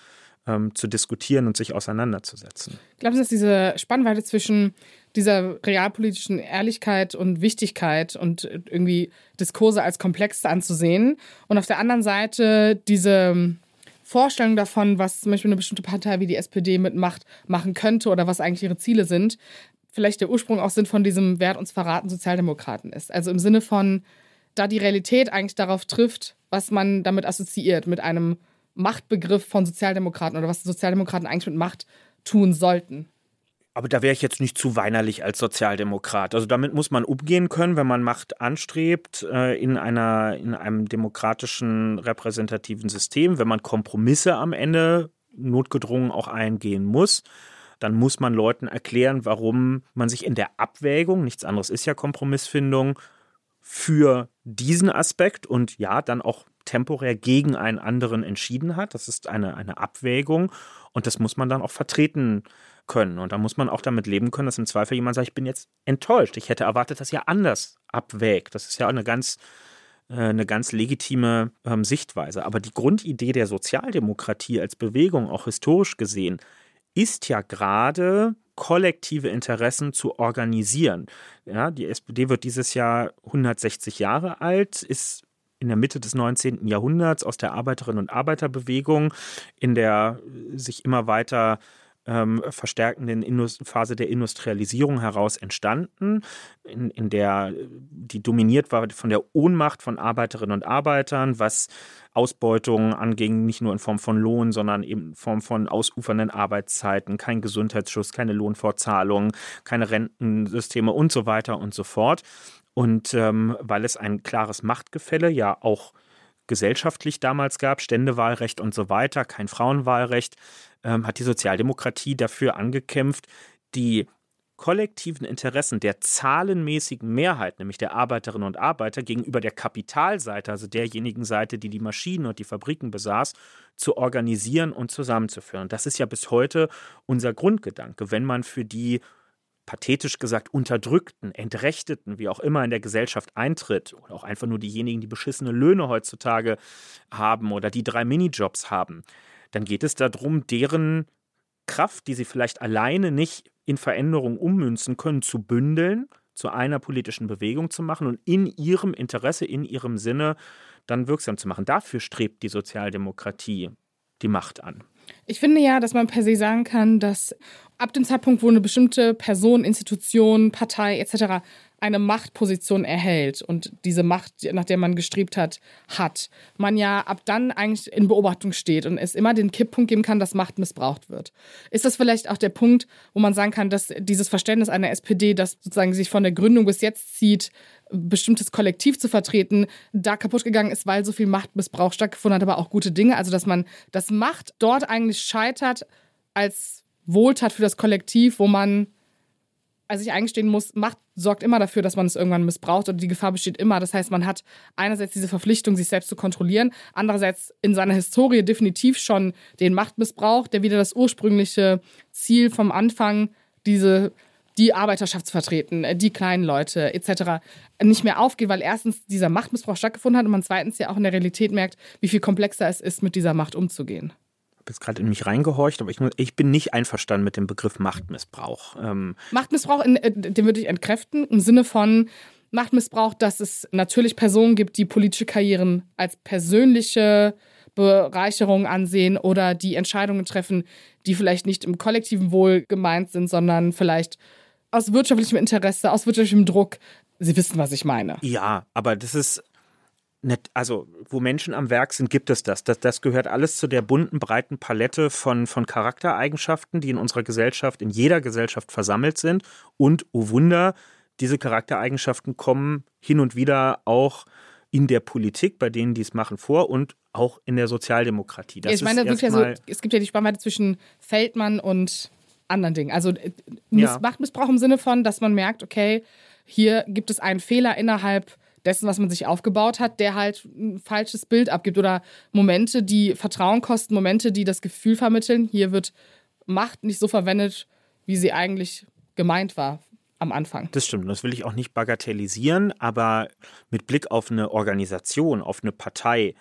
ähm, zu diskutieren und sich auseinanderzusetzen. Glauben Sie, dass diese Spannweite zwischen dieser realpolitischen Ehrlichkeit und Wichtigkeit und irgendwie Diskurse als komplex anzusehen und auf der anderen Seite diese Vorstellung davon, was zum Beispiel eine bestimmte Partei wie die SPD mit Macht machen könnte oder was eigentlich ihre Ziele sind, vielleicht der Ursprung auch sind von diesem Wert uns verraten Sozialdemokraten ist. Also im Sinne von, da die Realität eigentlich darauf trifft, was man damit assoziiert, mit einem Machtbegriff von Sozialdemokraten oder was Sozialdemokraten eigentlich mit Macht tun sollten. Aber da wäre ich jetzt nicht zu weinerlich als Sozialdemokrat. Also damit muss man umgehen können, wenn man Macht anstrebt äh, in, einer, in einem demokratischen repräsentativen System, wenn man Kompromisse am Ende notgedrungen auch eingehen muss. Dann muss man Leuten erklären, warum man sich in der Abwägung, nichts anderes ist ja Kompromissfindung, für diesen Aspekt und ja, dann auch temporär gegen einen anderen entschieden hat. Das ist eine, eine Abwägung und das muss man dann auch vertreten können. Und da muss man auch damit leben können, dass im Zweifel jemand sagt, ich bin jetzt enttäuscht. Ich hätte erwartet, dass ihr anders abwägt. Das ist ja eine ganz, äh, eine ganz legitime ähm, Sichtweise. Aber die Grundidee der Sozialdemokratie als Bewegung, auch historisch gesehen, ist ja gerade kollektive Interessen zu organisieren. Ja, die SPD wird dieses Jahr 160 Jahre alt, ist in der Mitte des 19. Jahrhunderts aus der Arbeiterinnen- und Arbeiterbewegung, in der sich immer weiter ähm, verstärkenden Indust Phase der Industrialisierung heraus entstanden, in, in der die dominiert war von der Ohnmacht von Arbeiterinnen und Arbeitern, was Ausbeutung anging, nicht nur in Form von Lohn, sondern eben in Form von ausufernden Arbeitszeiten, kein Gesundheitsschutz, keine Lohnfortzahlung, keine Rentensysteme und so weiter und so fort. Und ähm, weil es ein klares Machtgefälle ja auch gesellschaftlich damals gab, Ständewahlrecht und so weiter, kein Frauenwahlrecht, ähm, hat die Sozialdemokratie dafür angekämpft, die kollektiven Interessen der zahlenmäßigen Mehrheit, nämlich der Arbeiterinnen und Arbeiter, gegenüber der Kapitalseite, also derjenigen Seite, die die Maschinen und die Fabriken besaß, zu organisieren und zusammenzuführen. Das ist ja bis heute unser Grundgedanke. Wenn man für die pathetisch gesagt Unterdrückten, Entrechteten, wie auch immer in der Gesellschaft eintritt, oder auch einfach nur diejenigen, die beschissene Löhne heutzutage haben oder die drei Minijobs haben, dann geht es darum, deren Kraft, die sie vielleicht alleine nicht in Veränderung ummünzen können, zu bündeln, zu einer politischen Bewegung zu machen und in ihrem Interesse, in ihrem Sinne dann wirksam zu machen. Dafür strebt die Sozialdemokratie die Macht an. Ich finde ja, dass man per se sagen kann, dass ab dem Zeitpunkt, wo eine bestimmte Person, Institution, Partei etc. eine Machtposition erhält und diese Macht, nach der man gestrebt hat, hat, man ja ab dann eigentlich in Beobachtung steht und es immer den Kipppunkt geben kann, dass Macht missbraucht wird. Ist das vielleicht auch der Punkt, wo man sagen kann, dass dieses Verständnis einer SPD, das sozusagen sich von der Gründung bis jetzt zieht, bestimmtes Kollektiv zu vertreten, da kaputt gegangen ist, weil so viel Machtmissbrauch stattgefunden hat, aber auch gute Dinge. Also, dass man, dass Macht dort eigentlich scheitert als Wohltat für das Kollektiv, wo man also sich eingestehen muss, Macht sorgt immer dafür, dass man es irgendwann missbraucht und die Gefahr besteht immer. Das heißt, man hat einerseits diese Verpflichtung, sich selbst zu kontrollieren, andererseits in seiner Historie definitiv schon den Machtmissbrauch, der wieder das ursprüngliche Ziel vom Anfang, diese die vertreten, äh, die kleinen Leute etc. nicht mehr aufgeht, weil erstens dieser Machtmissbrauch stattgefunden hat und man zweitens ja auch in der Realität merkt, wie viel komplexer es ist, mit dieser Macht umzugehen. Ich habe jetzt gerade in mich reingehorcht, aber ich, ich, bin nicht einverstanden mit dem Begriff Machtmissbrauch. Ähm Machtmissbrauch, in, äh, den würde ich entkräften, im Sinne von Machtmissbrauch, dass es natürlich Personen gibt, die politische Karrieren als persönliche Bereicherung ansehen oder die Entscheidungen treffen, die vielleicht nicht im kollektiven Wohl gemeint sind, sondern vielleicht aus wirtschaftlichem Interesse, aus wirtschaftlichem Druck. Sie wissen, was ich meine. Ja, aber das ist nicht, also wo Menschen am Werk sind, gibt es das. das. Das gehört alles zu der bunten, breiten Palette von, von Charaktereigenschaften, die in unserer Gesellschaft, in jeder Gesellschaft versammelt sind. Und, oh Wunder, diese Charaktereigenschaften kommen hin und wieder auch in der Politik, bei denen die es machen, vor und auch in der Sozialdemokratie. Das ja, ich meine, wirklich, also, es gibt ja die Spannweite zwischen Feldmann und anderen Dingen. Also äh, ja. Machtmissbrauch im Sinne von, dass man merkt, okay, hier gibt es einen Fehler innerhalb dessen, was man sich aufgebaut hat, der halt ein falsches Bild abgibt oder Momente, die Vertrauen kosten, Momente, die das Gefühl vermitteln, hier wird Macht nicht so verwendet, wie sie eigentlich gemeint war am Anfang. Das stimmt, das will ich auch nicht bagatellisieren, aber mit Blick auf eine Organisation, auf eine Partei,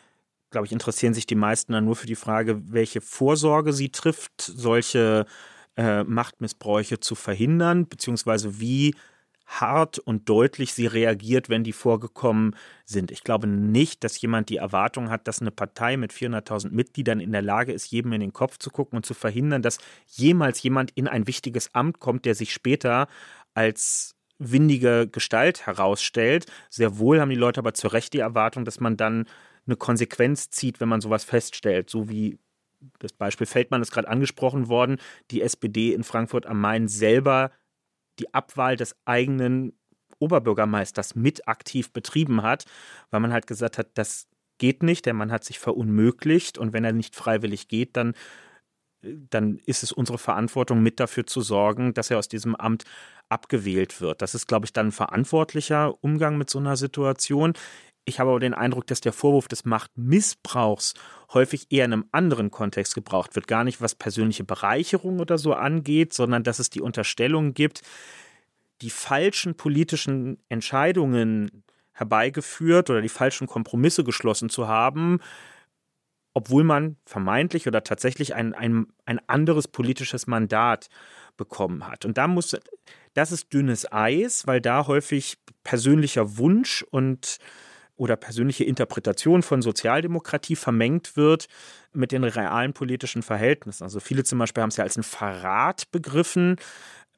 glaube ich, interessieren sich die meisten dann nur für die Frage, welche Vorsorge sie trifft, solche äh, Machtmissbräuche zu verhindern, beziehungsweise wie hart und deutlich sie reagiert, wenn die vorgekommen sind. Ich glaube nicht, dass jemand die Erwartung hat, dass eine Partei mit 400.000 Mitgliedern in der Lage ist, jedem in den Kopf zu gucken und zu verhindern, dass jemals jemand in ein wichtiges Amt kommt, der sich später als windige Gestalt herausstellt. Sehr wohl haben die Leute aber zu Recht die Erwartung, dass man dann eine Konsequenz zieht, wenn man sowas feststellt, so wie das Beispiel Feldmann ist gerade angesprochen worden, die SPD in Frankfurt am Main selber die Abwahl des eigenen Oberbürgermeisters mit aktiv betrieben hat, weil man halt gesagt hat, das geht nicht, der Mann hat sich verunmöglicht und wenn er nicht freiwillig geht, dann, dann ist es unsere Verantwortung, mit dafür zu sorgen, dass er aus diesem Amt abgewählt wird. Das ist, glaube ich, dann ein verantwortlicher Umgang mit so einer Situation. Ich habe aber den Eindruck, dass der Vorwurf des Machtmissbrauchs häufig eher in einem anderen Kontext gebraucht wird. Gar nicht, was persönliche Bereicherung oder so angeht, sondern dass es die Unterstellung gibt, die falschen politischen Entscheidungen herbeigeführt oder die falschen Kompromisse geschlossen zu haben, obwohl man vermeintlich oder tatsächlich ein, ein, ein anderes politisches Mandat bekommen hat. Und da muss, das ist dünnes Eis, weil da häufig persönlicher Wunsch und oder persönliche Interpretation von Sozialdemokratie vermengt wird mit den realen politischen Verhältnissen. Also viele zum Beispiel haben es ja als einen Verrat begriffen,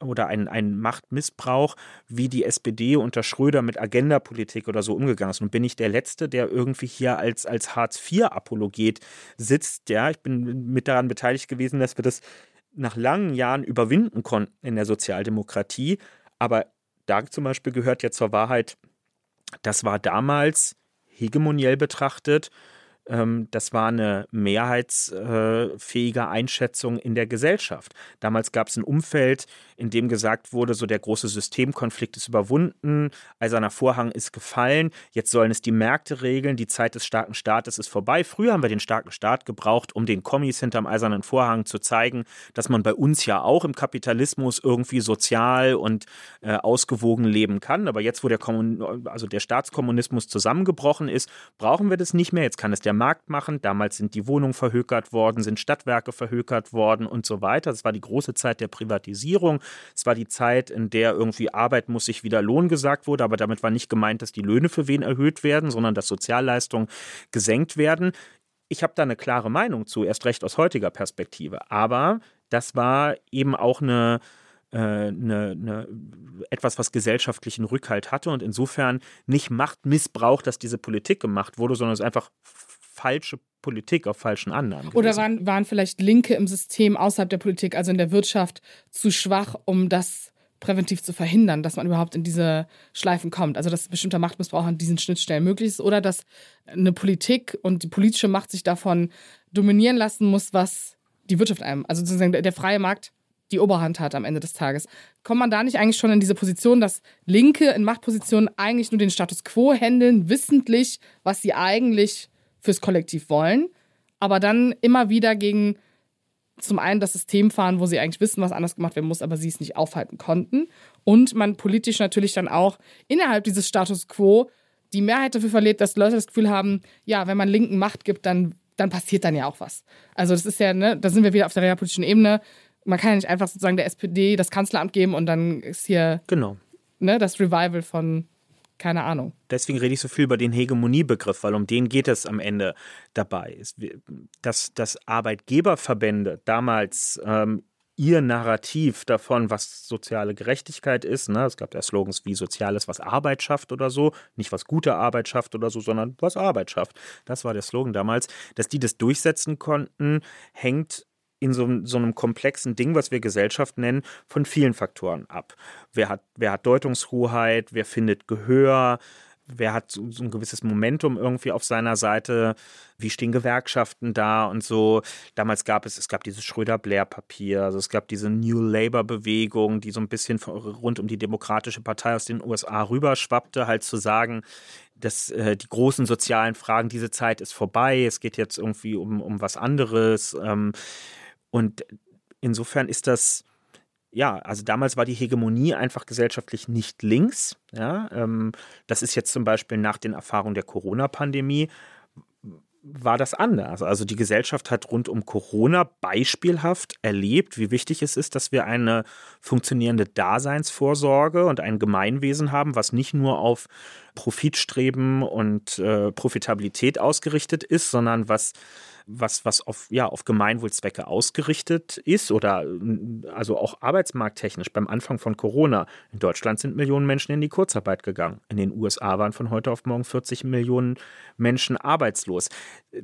oder ein, ein Machtmissbrauch, wie die SPD unter Schröder mit Agendapolitik oder so umgegangen ist. Und bin ich der Letzte, der irgendwie hier als, als Hartz-IV-Apologet sitzt. Ja, ich bin mit daran beteiligt gewesen, dass wir das nach langen Jahren überwinden konnten in der Sozialdemokratie. Aber da zum Beispiel gehört ja zur Wahrheit, das war damals hegemoniell betrachtet das war eine mehrheitsfähige Einschätzung in der Gesellschaft. Damals gab es ein Umfeld, in dem gesagt wurde, so der große Systemkonflikt ist überwunden, eiserner Vorhang ist gefallen, jetzt sollen es die Märkte regeln, die Zeit des starken Staates ist vorbei. Früher haben wir den starken Staat gebraucht, um den Kommis hinterm eisernen Vorhang zu zeigen, dass man bei uns ja auch im Kapitalismus irgendwie sozial und äh, ausgewogen leben kann. Aber jetzt, wo der, Kommun also der Staatskommunismus zusammengebrochen ist, brauchen wir das nicht mehr. Jetzt kann es der der Markt machen. Damals sind die Wohnungen verhökert worden, sind Stadtwerke verhökert worden und so weiter. Es war die große Zeit der Privatisierung. Es war die Zeit, in der irgendwie Arbeit muss sich wieder Lohn gesagt wurde, aber damit war nicht gemeint, dass die Löhne für wen erhöht werden, sondern dass Sozialleistungen gesenkt werden. Ich habe da eine klare Meinung zu, erst recht aus heutiger Perspektive. Aber das war eben auch eine, eine, äh, eine, etwas, was gesellschaftlichen Rückhalt hatte und insofern nicht Machtmissbrauch, dass diese Politik gemacht wurde, sondern es einfach falsche Politik auf falschen anderen. Oder waren, waren vielleicht Linke im System außerhalb der Politik, also in der Wirtschaft, zu schwach, um das präventiv zu verhindern, dass man überhaupt in diese Schleifen kommt. Also dass bestimmter Machtmissbrauch an diesen Schnittstellen möglich ist oder dass eine Politik und die politische Macht sich davon dominieren lassen muss, was die Wirtschaft einem, also sozusagen der freie Markt die Oberhand hat am Ende des Tages. Kommt man da nicht eigentlich schon in diese Position, dass Linke in Machtpositionen eigentlich nur den Status quo handeln, wissentlich, was sie eigentlich fürs Kollektiv wollen, aber dann immer wieder gegen zum einen das System fahren, wo sie eigentlich wissen, was anders gemacht werden muss, aber sie es nicht aufhalten konnten. Und man politisch natürlich dann auch innerhalb dieses Status quo die Mehrheit dafür verliert, dass Leute das Gefühl haben, ja, wenn man Linken Macht gibt, dann, dann passiert dann ja auch was. Also das ist ja, ne, da sind wir wieder auf der realpolitischen Ebene. Man kann ja nicht einfach sozusagen der SPD das Kanzleramt geben und dann ist hier genau. ne, das Revival von keine Ahnung. Deswegen rede ich so viel über den Hegemoniebegriff, weil um den geht es am Ende dabei. Dass, dass Arbeitgeberverbände damals ähm, ihr Narrativ davon, was soziale Gerechtigkeit ist. Ne? Es gab ja Slogans wie Soziales, was Arbeit schafft oder so. Nicht was gute Arbeit schafft oder so, sondern was Arbeit schafft. Das war der Slogan damals. Dass die das durchsetzen konnten, hängt in so, so, einem komplexen Ding, was wir Gesellschaft nennen, von vielen Faktoren ab. Wer hat, wer hat Deutungshoheit, wer findet Gehör, wer hat so, so, ein gewisses Momentum irgendwie auf seiner Seite, wie stehen Gewerkschaften da und so. Damals gab es, es gab dieses Schröder-Blair-Papier, also es gab diese New Labour-Bewegung, die so ein bisschen rund um die Demokratische Partei aus den USA rüberschwappte, halt zu sagen, dass äh, die großen sozialen Fragen, diese Zeit ist vorbei, es geht jetzt irgendwie um, um was anderes. Ähm, und insofern ist das, ja, also damals war die Hegemonie einfach gesellschaftlich nicht links. Ja, ähm, das ist jetzt zum Beispiel nach den Erfahrungen der Corona-Pandemie war das anders. Also die Gesellschaft hat rund um Corona beispielhaft erlebt, wie wichtig es ist, dass wir eine funktionierende Daseinsvorsorge und ein Gemeinwesen haben, was nicht nur auf Profitstreben und äh, Profitabilität ausgerichtet ist, sondern was was, was auf, ja, auf Gemeinwohlzwecke ausgerichtet ist oder also auch arbeitsmarkttechnisch beim Anfang von Corona. In Deutschland sind Millionen Menschen in die Kurzarbeit gegangen. In den USA waren von heute auf morgen 40 Millionen Menschen arbeitslos.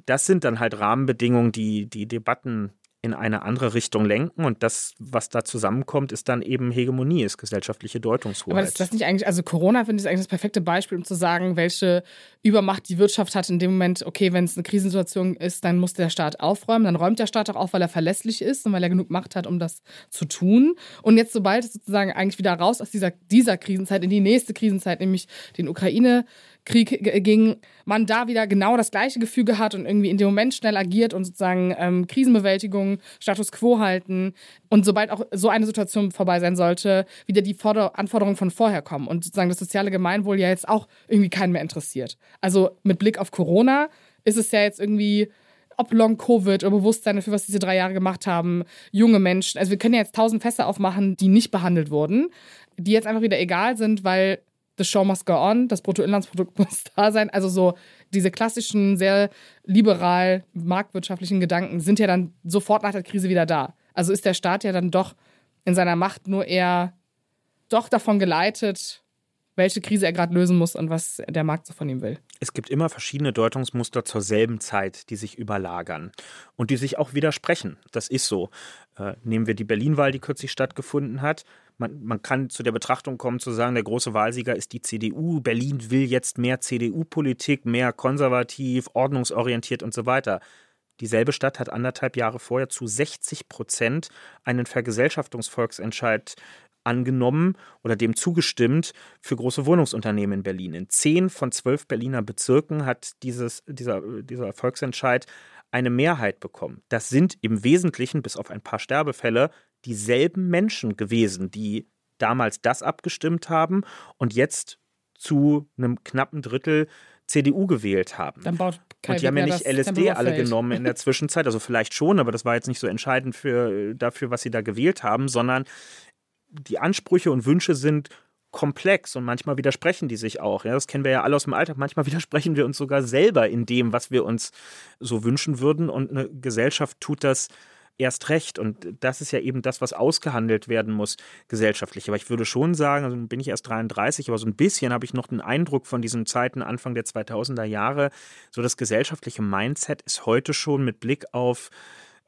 Das sind dann halt Rahmenbedingungen, die die Debatten in eine andere Richtung lenken. Und das, was da zusammenkommt, ist dann eben Hegemonie, ist gesellschaftliche Deutungshoheit. Aber ist das nicht eigentlich, also Corona finde ich eigentlich das perfekte Beispiel, um zu sagen, welche Übermacht die Wirtschaft hat in dem Moment, okay, wenn es eine Krisensituation ist, dann muss der Staat aufräumen. Dann räumt der Staat auch auf, weil er verlässlich ist und weil er genug Macht hat, um das zu tun. Und jetzt, sobald es sozusagen eigentlich wieder raus aus dieser, dieser Krisenzeit in die nächste Krisenzeit, nämlich den Ukraine- Krieg ging, man da wieder genau das gleiche Gefüge hat und irgendwie in dem Moment schnell agiert und sozusagen ähm, Krisenbewältigung, Status quo halten und sobald auch so eine Situation vorbei sein sollte, wieder die Forder Anforderungen von vorher kommen und sozusagen das soziale Gemeinwohl ja jetzt auch irgendwie keinen mehr interessiert. Also mit Blick auf Corona ist es ja jetzt irgendwie ob Long-Covid oder Bewusstsein dafür, was diese drei Jahre gemacht haben, junge Menschen. Also wir können ja jetzt tausend Fässer aufmachen, die nicht behandelt wurden, die jetzt einfach wieder egal sind, weil the show must go on, das Bruttoinlandsprodukt *laughs* muss da sein. Also so diese klassischen, sehr liberal marktwirtschaftlichen Gedanken sind ja dann sofort nach der Krise wieder da. Also ist der Staat ja dann doch in seiner Macht nur eher doch davon geleitet, welche Krise er gerade lösen muss und was der Markt so von ihm will. Es gibt immer verschiedene Deutungsmuster zur selben Zeit, die sich überlagern und die sich auch widersprechen. Das ist so. Äh, nehmen wir die Berlin-Wahl, die kürzlich stattgefunden hat man, man kann zu der Betrachtung kommen, zu sagen, der große Wahlsieger ist die CDU. Berlin will jetzt mehr CDU-Politik, mehr konservativ, ordnungsorientiert und so weiter. Dieselbe Stadt hat anderthalb Jahre vorher zu 60 Prozent einen Vergesellschaftungsvolksentscheid angenommen oder dem zugestimmt für große Wohnungsunternehmen in Berlin. In zehn von zwölf Berliner Bezirken hat dieses, dieser, dieser Volksentscheid eine Mehrheit bekommen. Das sind im Wesentlichen, bis auf ein paar Sterbefälle, dieselben Menschen gewesen, die damals das abgestimmt haben und jetzt zu einem knappen Drittel CDU gewählt haben. Dann baut Kai und die haben ja nicht LSD alle genommen in der *laughs* Zwischenzeit, also vielleicht schon, aber das war jetzt nicht so entscheidend für, dafür, was sie da gewählt haben, sondern die Ansprüche und Wünsche sind komplex und manchmal widersprechen die sich auch. Ja, das kennen wir ja alle aus dem Alltag. Manchmal *laughs* widersprechen wir uns sogar selber in dem, was wir uns so wünschen würden. Und eine Gesellschaft tut das erst recht. Und das ist ja eben das, was ausgehandelt werden muss gesellschaftlich. Aber ich würde schon sagen, also bin ich erst 33, aber so ein bisschen habe ich noch den Eindruck von diesen Zeiten Anfang der 2000er Jahre, so das gesellschaftliche Mindset ist heute schon mit Blick auf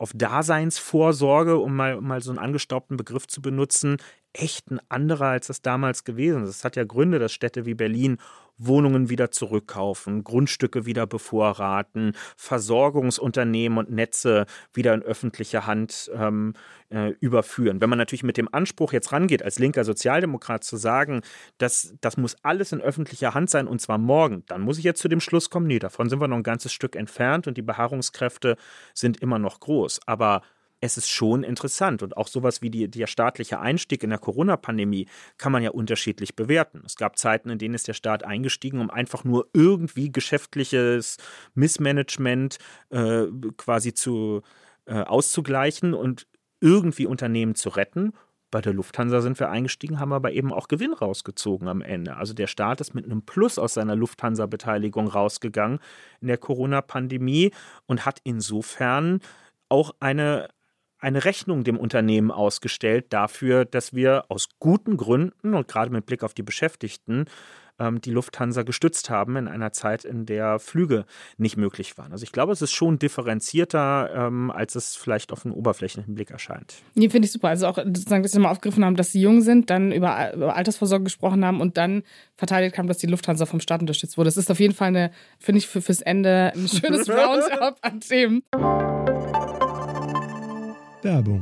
auf Daseinsvorsorge, um mal, um mal so einen angestaubten Begriff zu benutzen, echt ein anderer, als das damals gewesen ist. Es hat ja Gründe, dass Städte wie Berlin Wohnungen wieder zurückkaufen, Grundstücke wieder bevorraten, Versorgungsunternehmen und Netze wieder in öffentliche Hand ähm, äh, überführen. Wenn man natürlich mit dem Anspruch jetzt rangeht, als linker Sozialdemokrat zu sagen, dass das muss alles in öffentlicher Hand sein und zwar morgen, dann muss ich jetzt zu dem Schluss kommen, nee, davon sind wir noch ein ganzes Stück entfernt und die Beharrungskräfte sind immer noch groß. Aber es ist schon interessant. Und auch sowas wie die, der staatliche Einstieg in der Corona-Pandemie kann man ja unterschiedlich bewerten. Es gab Zeiten, in denen ist der Staat eingestiegen, um einfach nur irgendwie geschäftliches Missmanagement äh, quasi zu, äh, auszugleichen und irgendwie Unternehmen zu retten. Bei der Lufthansa sind wir eingestiegen, haben aber eben auch Gewinn rausgezogen am Ende. Also der Staat ist mit einem Plus aus seiner Lufthansa-Beteiligung rausgegangen in der Corona-Pandemie und hat insofern auch eine, eine Rechnung dem Unternehmen ausgestellt dafür, dass wir aus guten Gründen und gerade mit Blick auf die Beschäftigten ähm, die Lufthansa gestützt haben in einer Zeit, in der Flüge nicht möglich waren. Also ich glaube, es ist schon differenzierter, ähm, als es vielleicht auf den oberflächlichen Blick erscheint. Nee, finde ich super. Also auch sozusagen, dass sie mal aufgegriffen haben, dass sie jung sind, dann über, über Altersvorsorge gesprochen haben und dann verteidigt haben, dass die Lufthansa vom Staat unterstützt wurde. Das ist auf jeden Fall eine, finde ich, für, fürs Ende ein schönes *laughs* Roundup an Themen. Tá bom.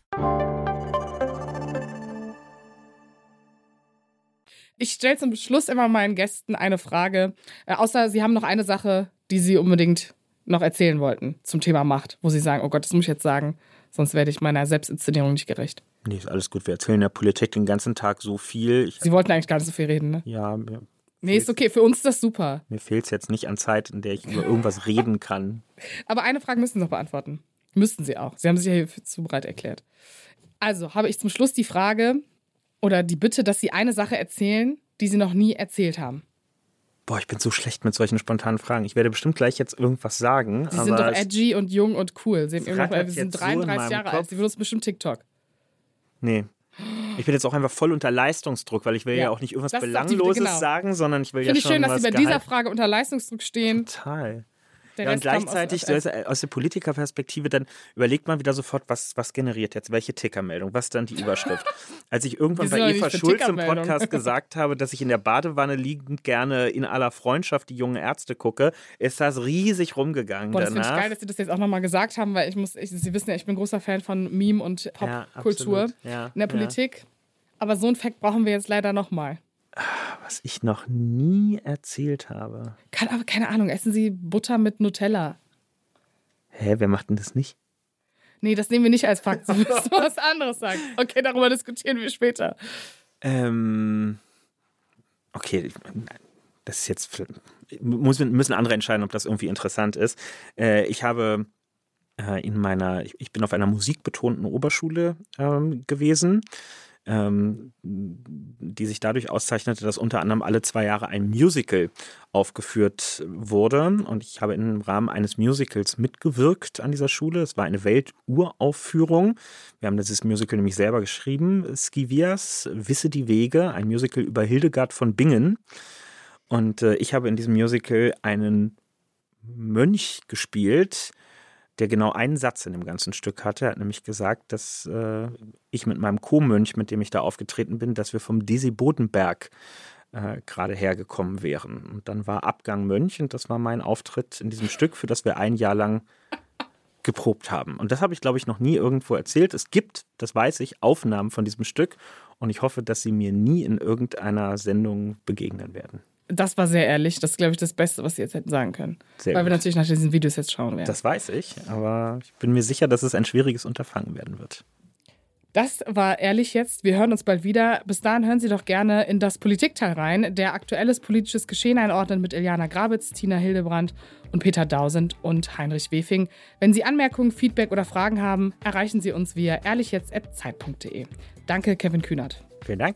Ich stelle zum Schluss immer meinen Gästen eine Frage. Äh, außer sie haben noch eine Sache, die sie unbedingt noch erzählen wollten zum Thema Macht, wo Sie sagen, oh Gott, das muss ich jetzt sagen, sonst werde ich meiner Selbstinszenierung nicht gerecht. Nee, ist alles gut. Wir erzählen der Politik den ganzen Tag so viel. Ich, Sie wollten eigentlich gar nicht so viel reden, ne? ja, mir, Nee, ist okay. Für uns ist das super. mir fehlt es jetzt nicht an Zeit, in der ich über irgendwas reden kann. Aber eine Frage müssen Sie noch beantworten. Müssten Sie auch. Sie haben sich ja hier zu bereit erklärt. Also habe ich zum Schluss die Frage oder die Bitte, dass Sie eine Sache erzählen, die Sie noch nie erzählt haben. Boah, ich bin so schlecht mit solchen spontanen Fragen. Ich werde bestimmt gleich jetzt irgendwas sagen. Sie sind doch edgy und jung und cool. Sie rattert wir sind jetzt so in 33 meinem Jahre Kopf. alt. Sie benutzen bestimmt TikTok. Nee. Ich bin jetzt auch einfach voll unter Leistungsdruck, weil ich will ja, Ja, auch nicht irgendwas doch die- Belangloses genau. sagen, sondern ich will Finde ja ich schon schön, dass Sie bei dieser Frage unter Leistungsdruck stehen. Total. Der Ja, und Rest gleichzeitig aus- aus, aus der Politikerperspektive, dann überlegt man wieder sofort, was, was generiert jetzt, welche Tickermeldung, was dann die Überschrift. Als ich irgendwann bei Eva Schulz im. Podcast *laughs* gesagt habe, dass ich in der Badewanne liegend gerne in aller Freundschaft die jungen Ärzte gucke, ist das riesig rumgegangen Boah, das finde ich geil, dass Sie das jetzt auch nochmal gesagt haben, weil ich muss, ich, Sie wissen ja, ich bin großer Fan von Meme und Ja, Popkultur absolut. Ja, in der ja. Politik. Aber so einen Fact brauchen wir jetzt leider nochmal. Was ich noch nie erzählt habe. Kann, aber keine Ahnung, essen Sie Butter mit Nutella? Hä, wer macht denn das nicht? Nee, das nehmen wir nicht als Fakt. Sie müssen *laughs* was anderes sagen. Okay, darüber diskutieren wir später. Ähm, okay, das ist jetzt. Müssen andere entscheiden, ob das irgendwie interessant ist. Äh, ich habe äh, in meiner. Ich, ich bin auf einer musikbetonten Oberschule ähm, gewesen. Ähm, die sich dadurch auszeichnete, dass unter anderem alle zwei Jahre ein Musical aufgeführt wurde. Und ich habe im Rahmen eines Musicals mitgewirkt an dieser Schule. Es war eine Welturaufführung. Wir haben dieses Musical nämlich selber geschrieben. Skivias Wisse die Wege, ein Musical über Hildegard von Bingen. Und äh, ich habe in diesem Musical einen Mönch gespielt, der genau einen Satz in dem ganzen Stück hatte. Er hat nämlich gesagt, dass äh, ich mit meinem Co-Mönch, mit dem ich da aufgetreten bin, dass wir vom Desi Bodenberg äh, gerade hergekommen wären. Und dann war Abgang Mönch und das war mein Auftritt in diesem Stück, für das wir ein Jahr lang geprobt haben. Und das habe ich, glaube ich, noch nie irgendwo erzählt. Es gibt, das weiß ich, Aufnahmen von diesem Stück und ich hoffe, dass sie mir nie in irgendeiner Sendung begegnen werden. Das war sehr ehrlich. Das ist, glaube ich, das Beste, was Sie jetzt hätten sagen können. Sehr Weil wir gut. natürlich nach diesen Videos jetzt schauen werden. Das weiß ich, aber ich bin mir sicher, dass es ein schwieriges Unterfangen werden wird. Das war ehrlich jetzt. Wir hören uns bald wieder. Bis dahin hören Sie doch gerne in das Politikteil rein, der aktuelles politisches Geschehen einordnet mit Iliana Grabitz, Tina Hildebrand und Peter Dausend und Heinrich Wefing. Wenn Sie Anmerkungen, Feedback oder Fragen haben, erreichen Sie uns via ehrlichjetzt.zeit.de. Danke, Kevin Kühnert. Vielen Dank.